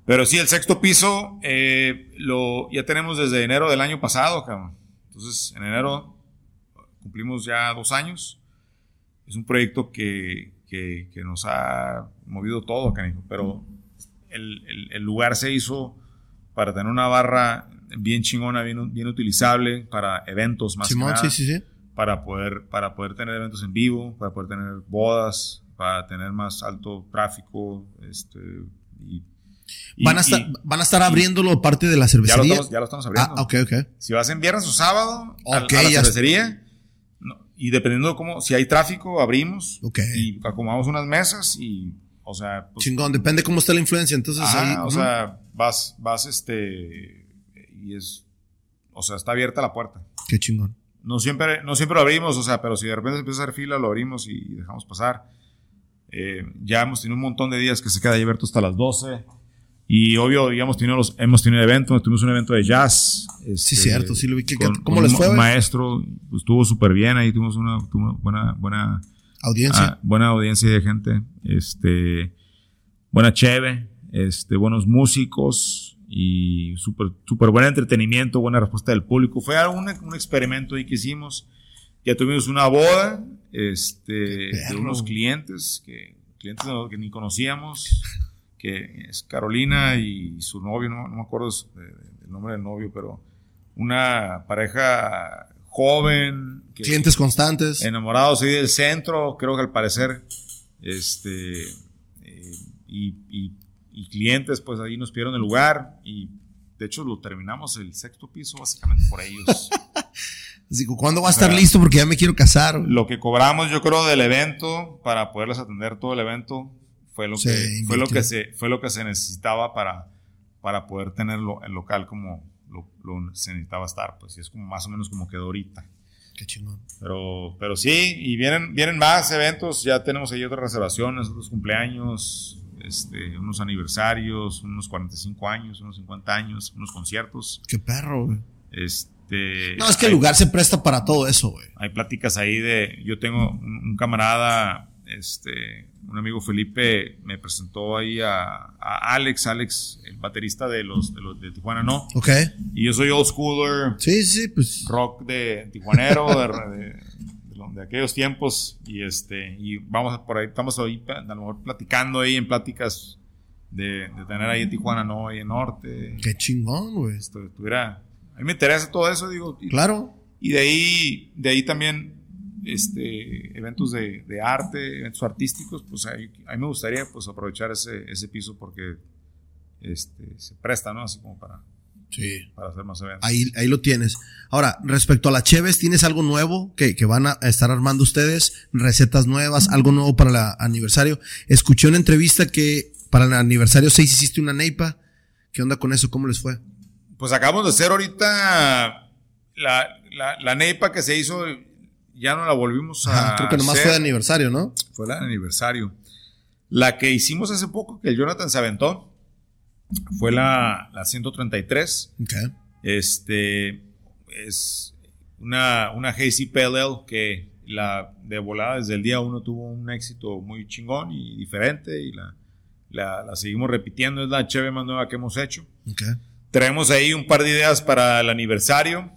Pero sí, el sexto piso eh, lo, ya tenemos desde enero del año pasado, cabrón. Entonces, en enero cumplimos ya dos años. Es un proyecto que, que, nos ha movido todo, canijo. Pero el, el, el, lugar se hizo para tener una barra bien chingona, bien, bien utilizable para eventos más Para poder, para poder tener eventos en vivo, para poder tener bodas, para tener más alto tráfico. Este, y, van, a estar, van a estar abriéndolo parte de la cervecería. Ya lo estamos, abriendo. Ah, ok, ok. Si vas en viernes o sábado a, la cervecería, y dependiendo de cómo, si hay tráfico, abrimos. Y acomodamos unas mesas y, o sea. Pues Chingón, depende cómo está la influencia. Entonces ahí. O sea, vas, vas este y es, o sea, está abierta la puerta. Qué chingón. No siempre, no siempre lo abrimos, o sea, pero si de repente empieza a hacer fila, lo abrimos y dejamos pasar. Eh, ya hemos tenido un montón de días que se queda abierto hasta las 12. Y obvio, tenido, los, hemos tenido eventos, tuvimos un evento de jazz. sí, este, cierto, sí lo vi. ¿Cómo les fue? Un maestro, pues, estuvo súper bien, ahí tuvimos una, buena, buena audiencia. Ah, buena audiencia de gente. Este, buena cheve, este, buenos músicos, y súper super buen entretenimiento, buena respuesta del público. Fue un, un experimento ahí que hicimos. Ya tuvimos una boda este, de unos clientes, que, clientes que ni conocíamos, (laughs) que es Carolina y su novio, no, me acuerdo el nombre del novio, pero una pareja joven. clientes constantes. Enamorados ahí del centro, creo que al parecer, este, eh, y, y y clientes, pues ahí nos pidieron el lugar y de hecho, lo terminamos el sexto piso básicamente por ellos. (laughs) Así que, ¿cuándo va a estar listo? Porque ya me quiero casar. Lo que cobramos, yo creo, del evento para poderles atender todo el evento fue lo que fue lo que se fue lo que se necesitaba para para poder tenerlo el local como lo, se necesitaba estar, pues y es como más o menos como quedó ahorita. Qué chingón. Pero, pero sí, y vienen, vienen más eventos, ya tenemos ahí otras reservaciones, otros cumpleaños, este, unos aniversarios, unos 45 años, unos 50 años, unos conciertos. Qué perro, güey. Este, no, es que el lugar se presta para todo eso, güey. Hay pláticas ahí de, yo tengo un, camarada, este, un amigo Felipe me presentó ahí a, Alex, Alex, el baterista de los de, los, de Tijuana, ¿no? Ok. Y yo soy old schooler. Sí, sí, pues. Rock de tijuanero, de, de, aquellos tiempos. Y este, y vamos por ahí, estamos ahí, a lo mejor platicando ahí en pláticas de, tener ahí en Tijuana, ¿no? Ahí en Norte. Qué chingón, güey. Esto, a mí me interesa todo eso, digo. claro. Y de ahí, de ahí también este, eventos de, arte, eventos artísticos, pues a mí me gustaría pues aprovechar ese, ese piso porque este, se presta, ¿no? Así como para, sí. para hacer más eventos. Ahí, ahí lo tienes. Ahora, respecto a la Cheves, ¿tienes algo nuevo que, que van a estar armando ustedes? ¿Recetas nuevas? ¿Algo nuevo para el aniversario? Escuché una entrevista que para el aniversario 6 hiciste una neipa. ¿Qué onda con eso? ¿Cómo les fue? Pues acabamos de hacer ahorita la, la, la neipa que se hizo ya no la volvimos a. creo que nomás fue de aniversario, ¿no? Fue de aniversario. La que hicimos hace poco, que el Jonathan se aventó, fue la, la 133. Okay. Este es una, una JC PLL que la de volada desde el día uno tuvo un éxito muy chingón y diferente y la, la, seguimos repitiendo. Es la cheve más nueva que hemos hecho. Okay. Traemos ahí un par de ideas para el aniversario,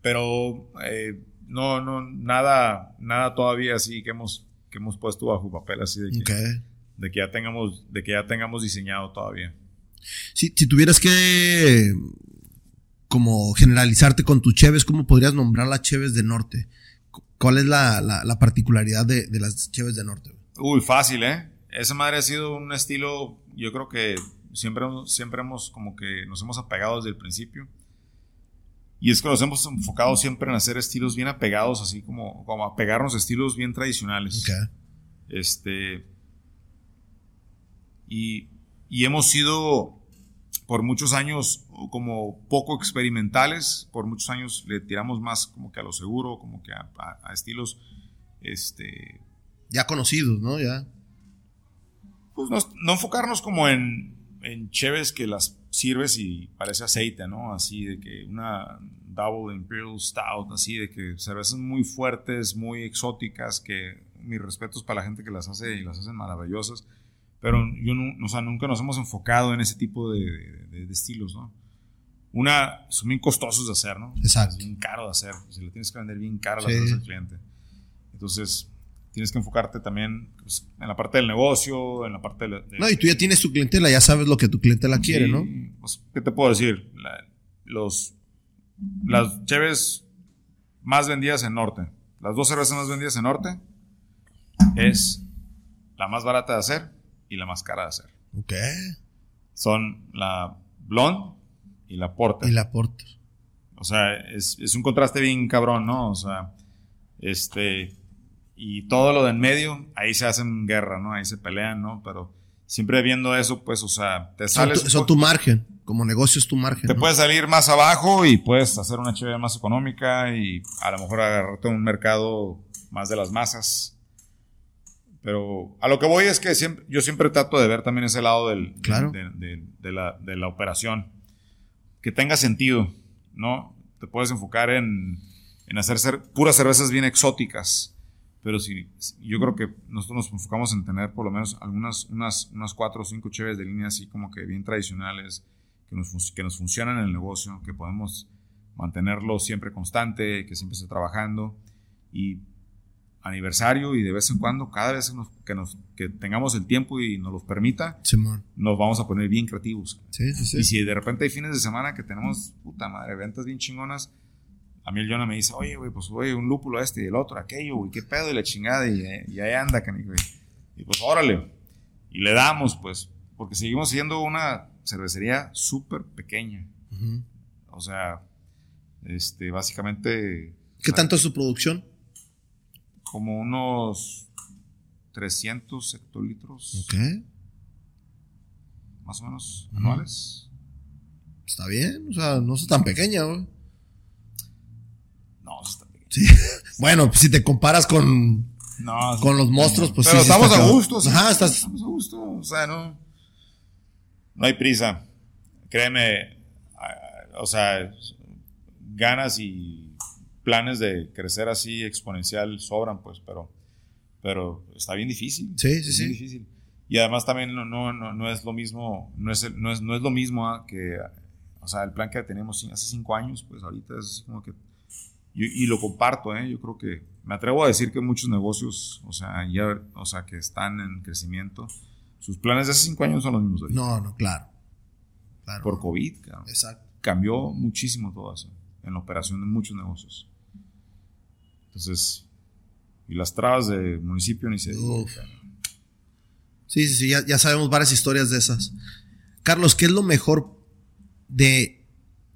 pero eh, no, no, nada, nada todavía así que hemos, que hemos puesto bajo papel así de que, de que ya tengamos, de que ya tengamos diseñado todavía. Si, si tuvieras que como generalizarte con tu Cheves, ¿cómo podrías nombrar las Cheves de Norte? ¿Cuál es la, la, particularidad de, de, las Cheves de Norte? Uy, fácil, ¿eh? Esa madre ha sido un estilo, yo creo que siempre, siempre hemos como que nos hemos apegado desde el principio. Y es que nos hemos enfocado siempre en hacer estilos bien apegados, así como, como a pegarnos estilos bien tradicionales. Este. Y, y, hemos sido por muchos años como poco experimentales, por muchos años le tiramos más como que a lo seguro, como que a, estilos este ya conocidos, ¿no? Ya. Pues no, no enfocarnos como en, en cheves que las sirves y parece aceite, ¿no? Así de que una Double Imperial Stout, así de que cervezas muy fuertes, muy exóticas, que mis respetos para la gente que las hace y las hacen maravillosas, pero yo no, o sea, nunca nos hemos enfocado en ese tipo de, estilos, ¿no? Una, son bien costosos de hacer, ¿no? Exacto. Es bien caro de hacer, si lo tienes que vender bien caro la al cliente. Entonces, tienes que enfocarte también pues, en la parte del negocio, en la parte de, No, y tú ya tienes tu clientela, ya sabes lo que tu clientela quiere, ¿no? Pues, ¿qué te puedo decir? los, las cheves más vendidas en Norte, las dos cervezas más vendidas en Norte, es la más barata de hacer y la más cara de hacer. Ok. Son la Blonde y la Porter. Y la Porter. O sea, es, es un contraste bien cabrón, ¿no? O sea, este y todo lo de en medio, ahí se hacen guerra, ¿no? Ahí se pelean, ¿no? Pero siempre viendo eso, pues, o sea, te sales. Eso tu, tu margen, como negocio es tu margen. Te puedes salir más abajo y puedes hacer una chévere más económica y a lo mejor agarrarte un mercado más de las masas. Pero a lo que voy es que siempre, yo siempre trato de ver también ese lado del, de, la, de la operación. Que tenga sentido, ¿no? Te puedes enfocar en, en hacer ser, puras cervezas bien exóticas pero si, yo creo que nosotros nos enfocamos en tener por lo menos algunas unas, unas cuatro o cinco cheves de línea así como que bien tradicionales, que nos, que nos funcionan en el negocio, que podemos mantenerlo siempre constante, que siempre esté trabajando y aniversario y de vez en cuando, cada vez que, nos, que, tengamos el tiempo y nos lo permita, nos vamos a poner bien creativos. Y si de repente hay fines de semana que tenemos, puta madre, ventas bien chingonas, a mí el Jonah me dice, oye, güey, pues, oye, un lúpulo este y el otro, aquello, güey, qué pedo y la chingada, y, y ahí anda, güey. Y pues, órale. Y le damos, pues, porque seguimos siendo una cervecería súper pequeña. O sea, este, básicamente... ¿Qué tanto es su producción? Como unos 300 hectolitros. Ok. Más o menos anuales. Está bien, o sea, no es tan pequeña, güey. Sí. (laughs) bueno, pues si te comparas con, No, con los monstruos, pues Pero sí, estamos a gusto. sí. Ajá, estás. Estamos a gusto. O sea, no. No hay prisa. Créeme. O sea, ganas y planes de crecer así exponencial sobran, pues, pero, pero está bien difícil. Sí, sí, sí. difícil. Y además también no, no, no, no es lo mismo, no es, no es, no es lo mismo ah, que, o sea, el plan que teníamos hace cinco años, pues ahorita es así como que, y, y lo comparto, ¿eh? yo creo que, me atrevo a decir que muchos negocios, o sea, ya, o sea, que están en crecimiento, sus planes de hace cinco años son los mismos de ahorita. No, no, claro. Claro. Por COVID, cabrón. Exacto. cambió muchísimo todo eso en la operación de muchos negocios. Entonces, y las trabas de municipio ni se. Sí, sí, sí, ya, ya sabemos varias historias de esas. Carlos, ¿qué es lo mejor de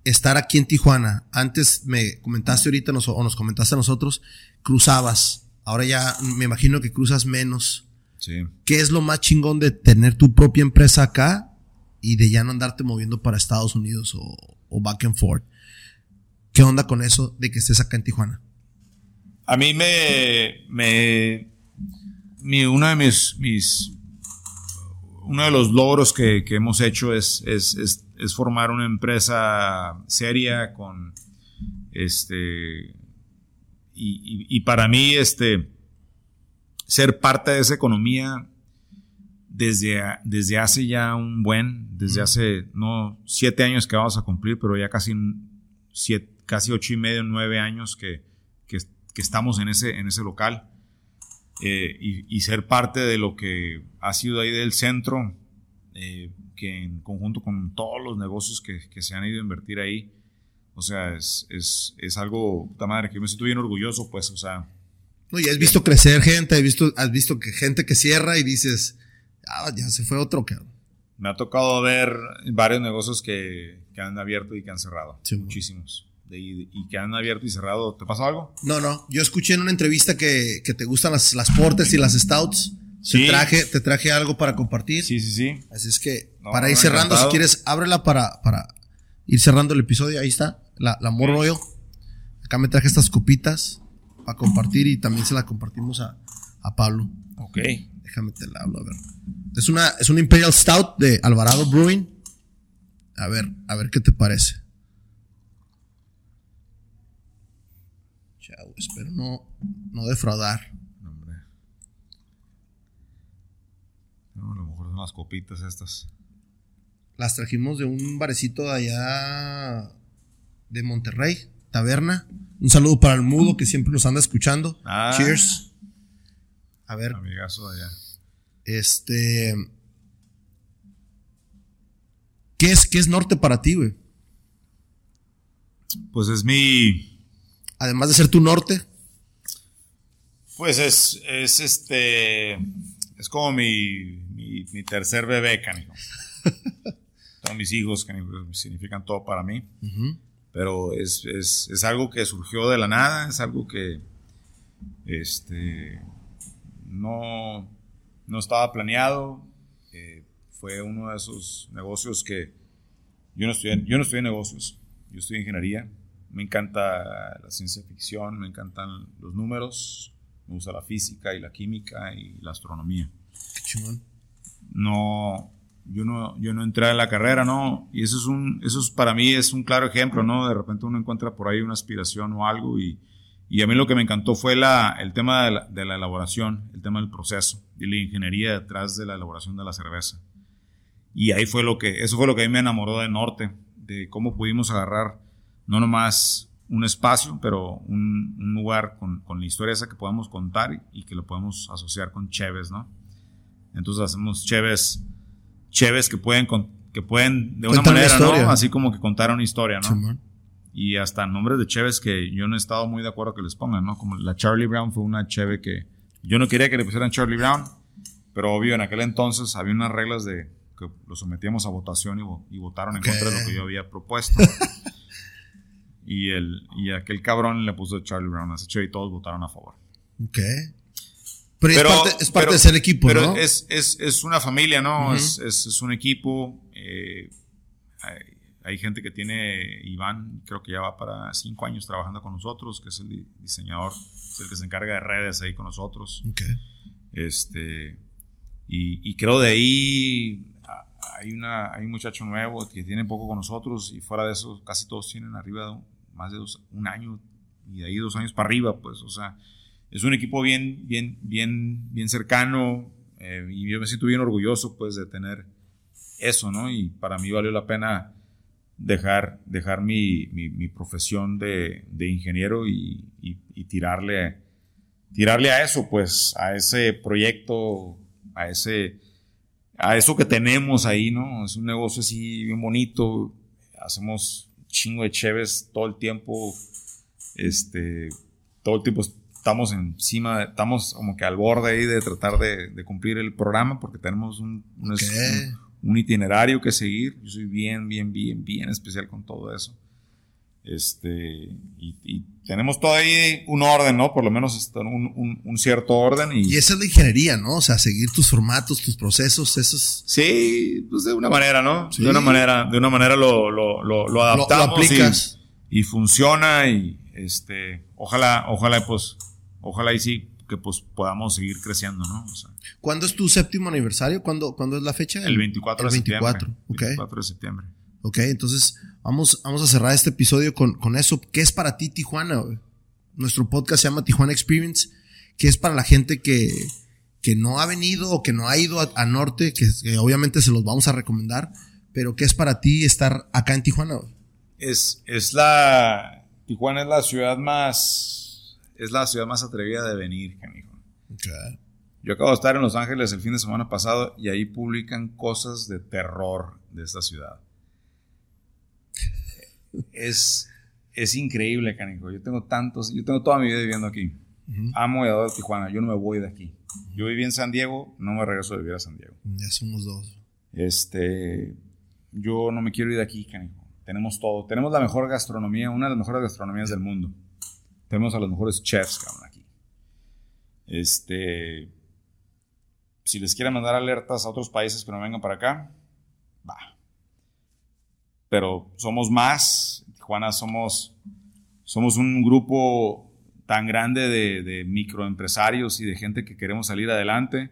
estar aquí en Tijuana? Antes me comentaste ahorita nos- o nos comentaste a nosotros, cruzabas. Ahora ya me imagino que cruzas menos. Sí. ¿Qué es lo más chingón de tener tu propia empresa acá y de ya no andarte moviendo para Estados Unidos o, o back and forth? ¿Qué onda con eso de que estés acá en Tijuana? A mí me, me mi, uno de mis, mis uno de los logros que, que hemos hecho es, es, es, es formar una empresa seria con este y, y- y para mí este ser parte de esa economía desde, desde hace ya un buen, desde hace no siete años que vamos a cumplir, pero ya casi siete, casi ocho y medio, nueve años que, que, que estamos en ese, en ese local. Eh, y, y ser parte de lo que ha sido ahí del centro, eh, que en conjunto con todos los negocios que, que se han ido a invertir ahí, o sea, es, es, es algo, puta madre, que yo me siento bien orgulloso, pues, o sea, No, y has visto crecer gente, has visto, has visto que gente que cierra y dices, ah, ya se fue otro, cabrón. me ha tocado ver varios negocios que, que han abierto y que han cerrado, Sí, muchísimos, de- y, que han abierto y cerrado. ¿Te pasó algo? No, no. Yo escuché en una entrevista que, que te gustan las, las portes y las stouts. Sí. Te, traje, te traje algo para compartir. Sí, sí, sí. Así es que, No, para ir cerrando, encantado. si quieres, ábrela para, para ir cerrando el episodio. Ahí está, la, la More Royal. Acá me traje estas copitas para compartir y también se la compartimos a, a Pablo. Ok. Déjame te la hablo, a ver. Es una, es una Imperial Stout de Alvarado Brewing. A ver, a ver qué te parece. Chao, espero no, no defraudar. No, hombre. No, a lo mejor son las copitas estas. Las trajimos de un barecito de allá de Monterrey, Taberna. Un saludo para el mudo que siempre nos anda escuchando. Ah. Cheers. A ver, Amigazo de allá. este. ¿Qué es, qué es norte para ti, güey? Pues es mi. Además de ser tu norte. Pues es, es este. Es como mi, mi, mi tercer bebé, canijo. (laughs) Todos mis hijos, canijo, significan todo para mí. Pero es, es, es algo que surgió de la nada, es algo que. Este. No. No estaba planeado. eh, fue uno de esos negocios que. Yo no estudié, yo no estudié negocios, yo estudié ingeniería. Me encanta la ciencia ficción, me encantan los números, me gusta la física y la química y la astronomía Qué chingón. No yo no yo no entré a la carrera no y eso es un eso es para mí es un claro ejemplo no de repente uno encuentra por ahí una aspiración o algo y, y a mí lo que me encantó fue la, el tema de la, de la elaboración el tema del proceso y la ingeniería detrás de la elaboración de la cerveza. Y ahí fue lo que eso fue lo que a mí me enamoró de Norte de cómo pudimos agarrar no nomás un espacio, pero un, un lugar con, con la historia esa que podamos contar y, y que lo podemos asociar con Cheves, ¿no? Entonces hacemos Cheves, Cheves que pueden, con- que pueden de una manera. Así como que contar una historia, ¿no? Y hasta nombres de Cheves que yo no he estado muy de acuerdo que les pongan, ¿no? Como la Charlie Brown fue una Cheve que yo no quería que le pusieran Charlie Brown, pero obvio en aquel entonces había unas reglas de que lo sometíamos a votación y, votaron en contra de lo que yo había propuesto. (laughs) y, el, y aquel cabrón le puso Charlie Brown a ese y todos votaron a favor. Ok. Pero, es parte, de ser equipo, pero ¿no? es, es, es una familia, ¿no? es, es, un equipo. Eh, hay, gente que tiene, Iván, creo que ya va para cinco años trabajando con nosotros, que es el diseñador, es el que se encarga de redes ahí con nosotros. Okay. Este, y, creo de ahí hay, una, hay un muchacho nuevo que tiene poco con nosotros y fuera de eso casi todos tienen arriba de más de un año y de ahí dos años para arriba, pues, o sea, es un equipo bien, bien, bien, bien cercano eh, y yo me siento bien orgulloso, pues, de tener eso, ¿no? Y para mí valió la pena dejar, dejar mi, mi, profesión de, de ingeniero y, y, tirarle, tirarle a eso, pues, a ese proyecto, a ese, a eso que tenemos ahí, ¿no? Es un negocio así bien bonito, hacemos chingo de cheves todo el tiempo, este, todo el tiempo estamos encima, estamos como que al borde ahí de tratar de, cumplir el programa porque tenemos un, un, itinerario que seguir. Yo soy bien, bien, bien, bien especial con todo eso. Este, y, tenemos todo ahí un orden, ¿no? Por lo menos un, un, cierto orden. Y, y, esa es la ingeniería, ¿no? O sea, seguir tus formatos, tus procesos, esos. Sí, pues de una manera, ¿no? De una manera, de una manera lo, lo, lo, adaptamos. Y, y, funciona y este, ojalá, ojalá pues ojalá y sí que pues podamos seguir creciendo, ¿no? ¿Cuándo es tu séptimo aniversario? ¿Cuándo, ¿cuándo es la fecha? El 24 de 24, septiembre. Okay. 24 de septiembre. Ok, entonces vamos, vamos a cerrar este episodio con, con eso. ¿Qué es para ti Tijuana? Nuestro podcast se llama Tijuana Experience. ¿Qué es para la gente que, que no ha venido o que no ha ido a, Norte? Que, obviamente se los vamos a recomendar. Pero ¿qué es para ti estar acá en Tijuana? Es, es la... Tijuana es la ciudad más es la ciudad más atrevida de venir, canijo. Yo acabo de estar en Los Ángeles el fin de semana pasado y ahí publican cosas de terror de esta ciudad. es, es increíble, canijo. Yo tengo tantos, yo tengo toda mi vida viviendo aquí. Amo y adoro Tijuana, yo no me voy de aquí. Yo viví en San Diego, no me regreso a vivir a San Diego. Ya somos dos. Este, yo no me quiero ir de aquí, canijo. Tenemos todo. Tenemos la mejor gastronomía, una de las mejores gastronomías del mundo. Tenemos a los mejores chefs, cabrón, aquí. Este. Si les quieren mandar alertas a otros países que no vengan para acá, va. Pero somos más. En Tijuana somos, somos un grupo tan grande de, microempresarios y de gente que queremos salir adelante.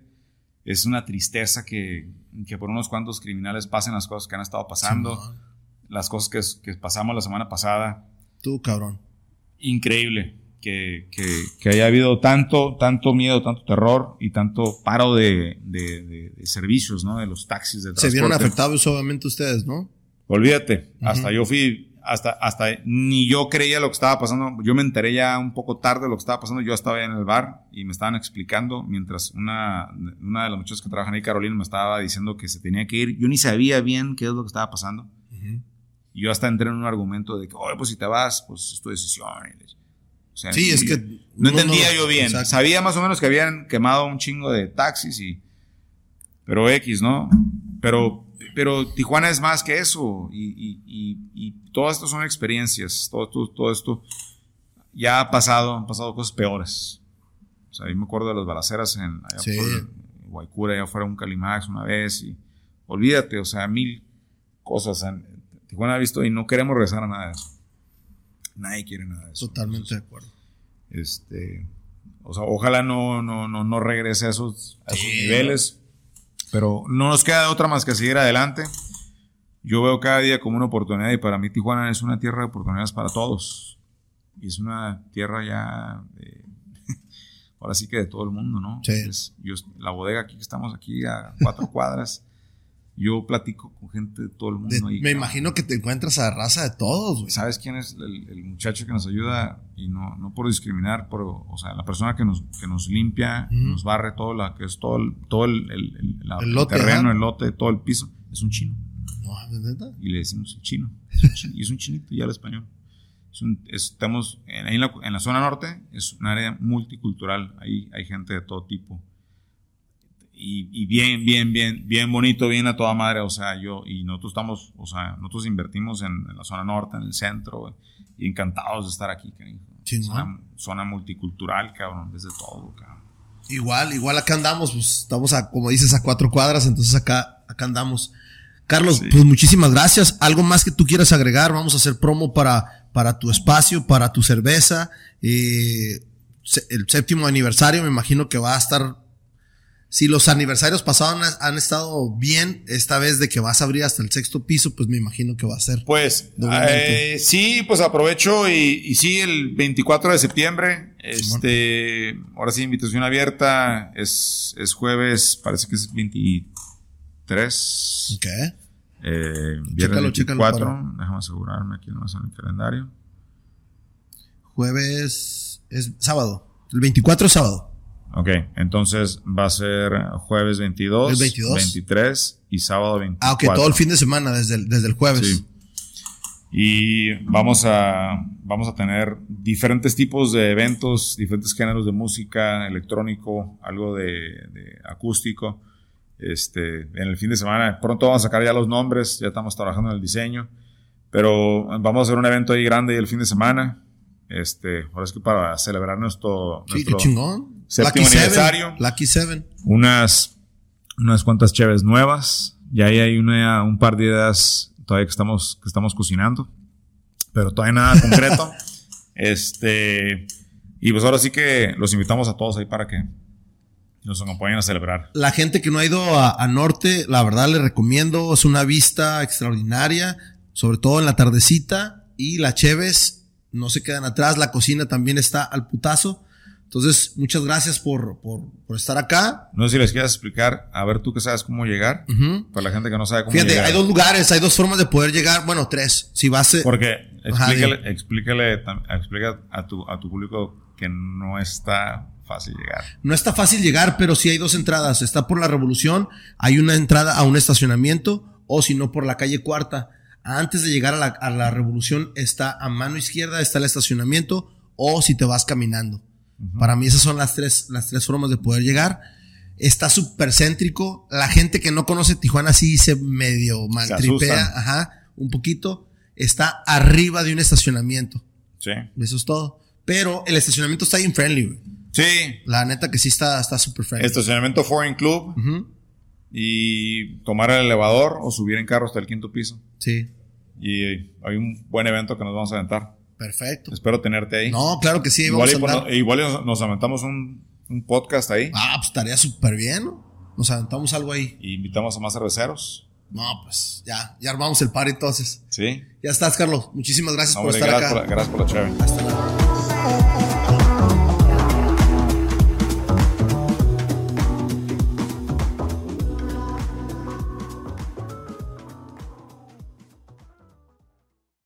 Es una tristeza que, por unos cuantos criminales pasen las cosas que han estado pasando, las cosas que, que pasamos la semana pasada. Tú, cabrón increíble que, haya habido tanto, tanto miedo, tanto terror y tanto paro de, servicios, ¿no? De los taxis de transporte. Se vieron afectados obviamente ustedes, ¿no? Olvídate, hasta yo fui, hasta, hasta ni yo creía lo que estaba pasando. Yo me enteré ya un poco tarde de lo que estaba pasando. Yo estaba en el bar y me estaban explicando mientras una, una de las muchachas que trabajan ahí, Carolina, me estaba diciendo que se tenía que ir. Yo ni sabía bien qué es lo que estaba pasando. Y yo hasta entré en un argumento de que, oye, pues si te vas, pues es tu decisión. O sea, sí, es que... No, entendía yo bien. Sabía más o menos que habían quemado un chingo de taxis y... Pero X, ¿no? Pero, pero Tijuana es más que eso. Y, y, y, todo esto son experiencias. Todo, todo, todo, esto ya ha pasado, han pasado cosas peores. O sea, yo me acuerdo de las balaceras en, allá sí. por Guaycura, allá fuera un Calimax una vez. Y olvídate, o sea, mil cosas. Tijuana ha visto y no queremos regresar a nada de eso. Nadie quiere nada de eso. Totalmente de acuerdo. Este, o sea, ojalá no, no, no, no regrese a esos, a esos niveles, pero no nos queda otra más que seguir adelante. Yo veo cada día como una oportunidad y para mí Tijuana es una tierra de oportunidades para todos. Y es una tierra ya, (laughs) ahora sí que de todo el mundo, ¿no? Sí. yo, la bodega aquí, que estamos aquí a cuatro cuadras, yo platico con gente de todo el mundo. me imagino que te encuentras a raza de todos, güey. ¿Sabes quién es el, muchacho que nos ayuda? Y no, no por discriminar, pero, o sea, la persona que nos, que nos limpia, nos barre todo, la, que es todo el, todo el, el, terreno, el lote, todo el piso, es un chino. No, Y le decimos chino. y es un chinito ya el español. estamos en, la, en la zona norte, es un área multicultural, ahí hay gente de todo tipo y, bien, bien, bien, bien bonito, bien a toda madre. O sea, yo y nosotros estamos, o sea, nosotros invertimos en, la zona norte, en el centro, y encantados de estar aquí, zona, zona, multicultural, cabrón, desde todo, cabrón. Igual, igual acá andamos, pues estamos a, como dices, a cuatro cuadras, entonces acá, acá andamos. Carlos, pues muchísimas gracias. ¿Algo más que tú quieras agregar? Vamos a hacer promo para, para tu espacio, para tu cerveza. Eh, el séptimo aniversario me imagino que va a estar si los aniversarios pasados han, estado bien, esta vez de que vas a abrir hasta el sexto piso, pues me imagino que va a ser. Pues eh, sí, pues aprovecho y, sí, el 24 de septiembre, este, ahora sí, invitación abierta, es, es jueves, parece que es 23. Ok. Eh, viernes 24, déjame asegurarme aquí nomás en el calendario. Jueves es sábado, el 24 es sábado. Ok, entonces va a ser jueves 22, 23 y sábado 24. Ah, ok, todo el fin de semana, desde el, desde el jueves. Sí. Y vamos a, vamos a tener diferentes tipos de eventos, diferentes géneros de música, electrónico, algo de, acústico. Este, en el fin de semana, pronto vamos a sacar ya los nombres, ya estamos trabajando en el diseño, pero vamos a hacer un evento ahí grande el fin de semana. Este, ahora es que para celebrar nuestro, sí, qué chingón séptimo aniversario. Lucky Seven. Unas, unas cuantas cheves nuevas. Y ahí hay una, un par de ideas todavía que estamos, que estamos cocinando. Pero todavía nada concreto. (laughs) este. Y pues ahora sí que los invitamos a todos ahí para que nos acompañen a celebrar. La gente que no ha ido a, Norte, la verdad les recomiendo. Es una vista extraordinaria, sobre todo en la tardecita. Y las cheves no se quedan atrás. La cocina también está al putazo. Entonces, muchas gracias por, por, por, estar acá. No sé si les quieras explicar, a ver tú que sabes cómo llegar, para la gente que no sabe cómo Fíjate, hay dos lugares, hay dos formas de poder llegar, bueno, tres, si vas a... Porque explícale, explícale, explica a tu, a tu público que no está fácil llegar. No está fácil llegar, pero sí hay dos entradas. Está por la Revolución, hay una entrada a un estacionamiento, o si no, por la calle Cuarta. Antes de llegar a la, a la Revolución está a mano izquierda, está el estacionamiento, o si te vas caminando. Para mí esas son las tres, las tres formas de poder llegar. Está súper céntrico. La gente que no conoce Tijuana sí se medio maltripea, ajá, un poquito. Está arriba de un estacionamiento. Sí. Eso es todo. Pero el estacionamiento está bien friendly, Sí. La neta que sí está súper friendly. Estacionamiento Foreign Club. Y tomar el elevador o subir en carro hasta el quinto piso. Sí. Y hay un buen evento que nos vamos a aventar. Perfecto. Espero tenerte ahí. No, claro que sí. Igual, igual nos aventamos un, podcast ahí. Ah, pues estaría súper bien, ¿no? Nos aventamos algo ahí. Y invitamos a más cerveceros. No, pues ya, ya armamos el par entonces. Sí. Ya estás, Carlos. Muchísimas gracias por estar acá. gracias por la chévere. Hasta luego.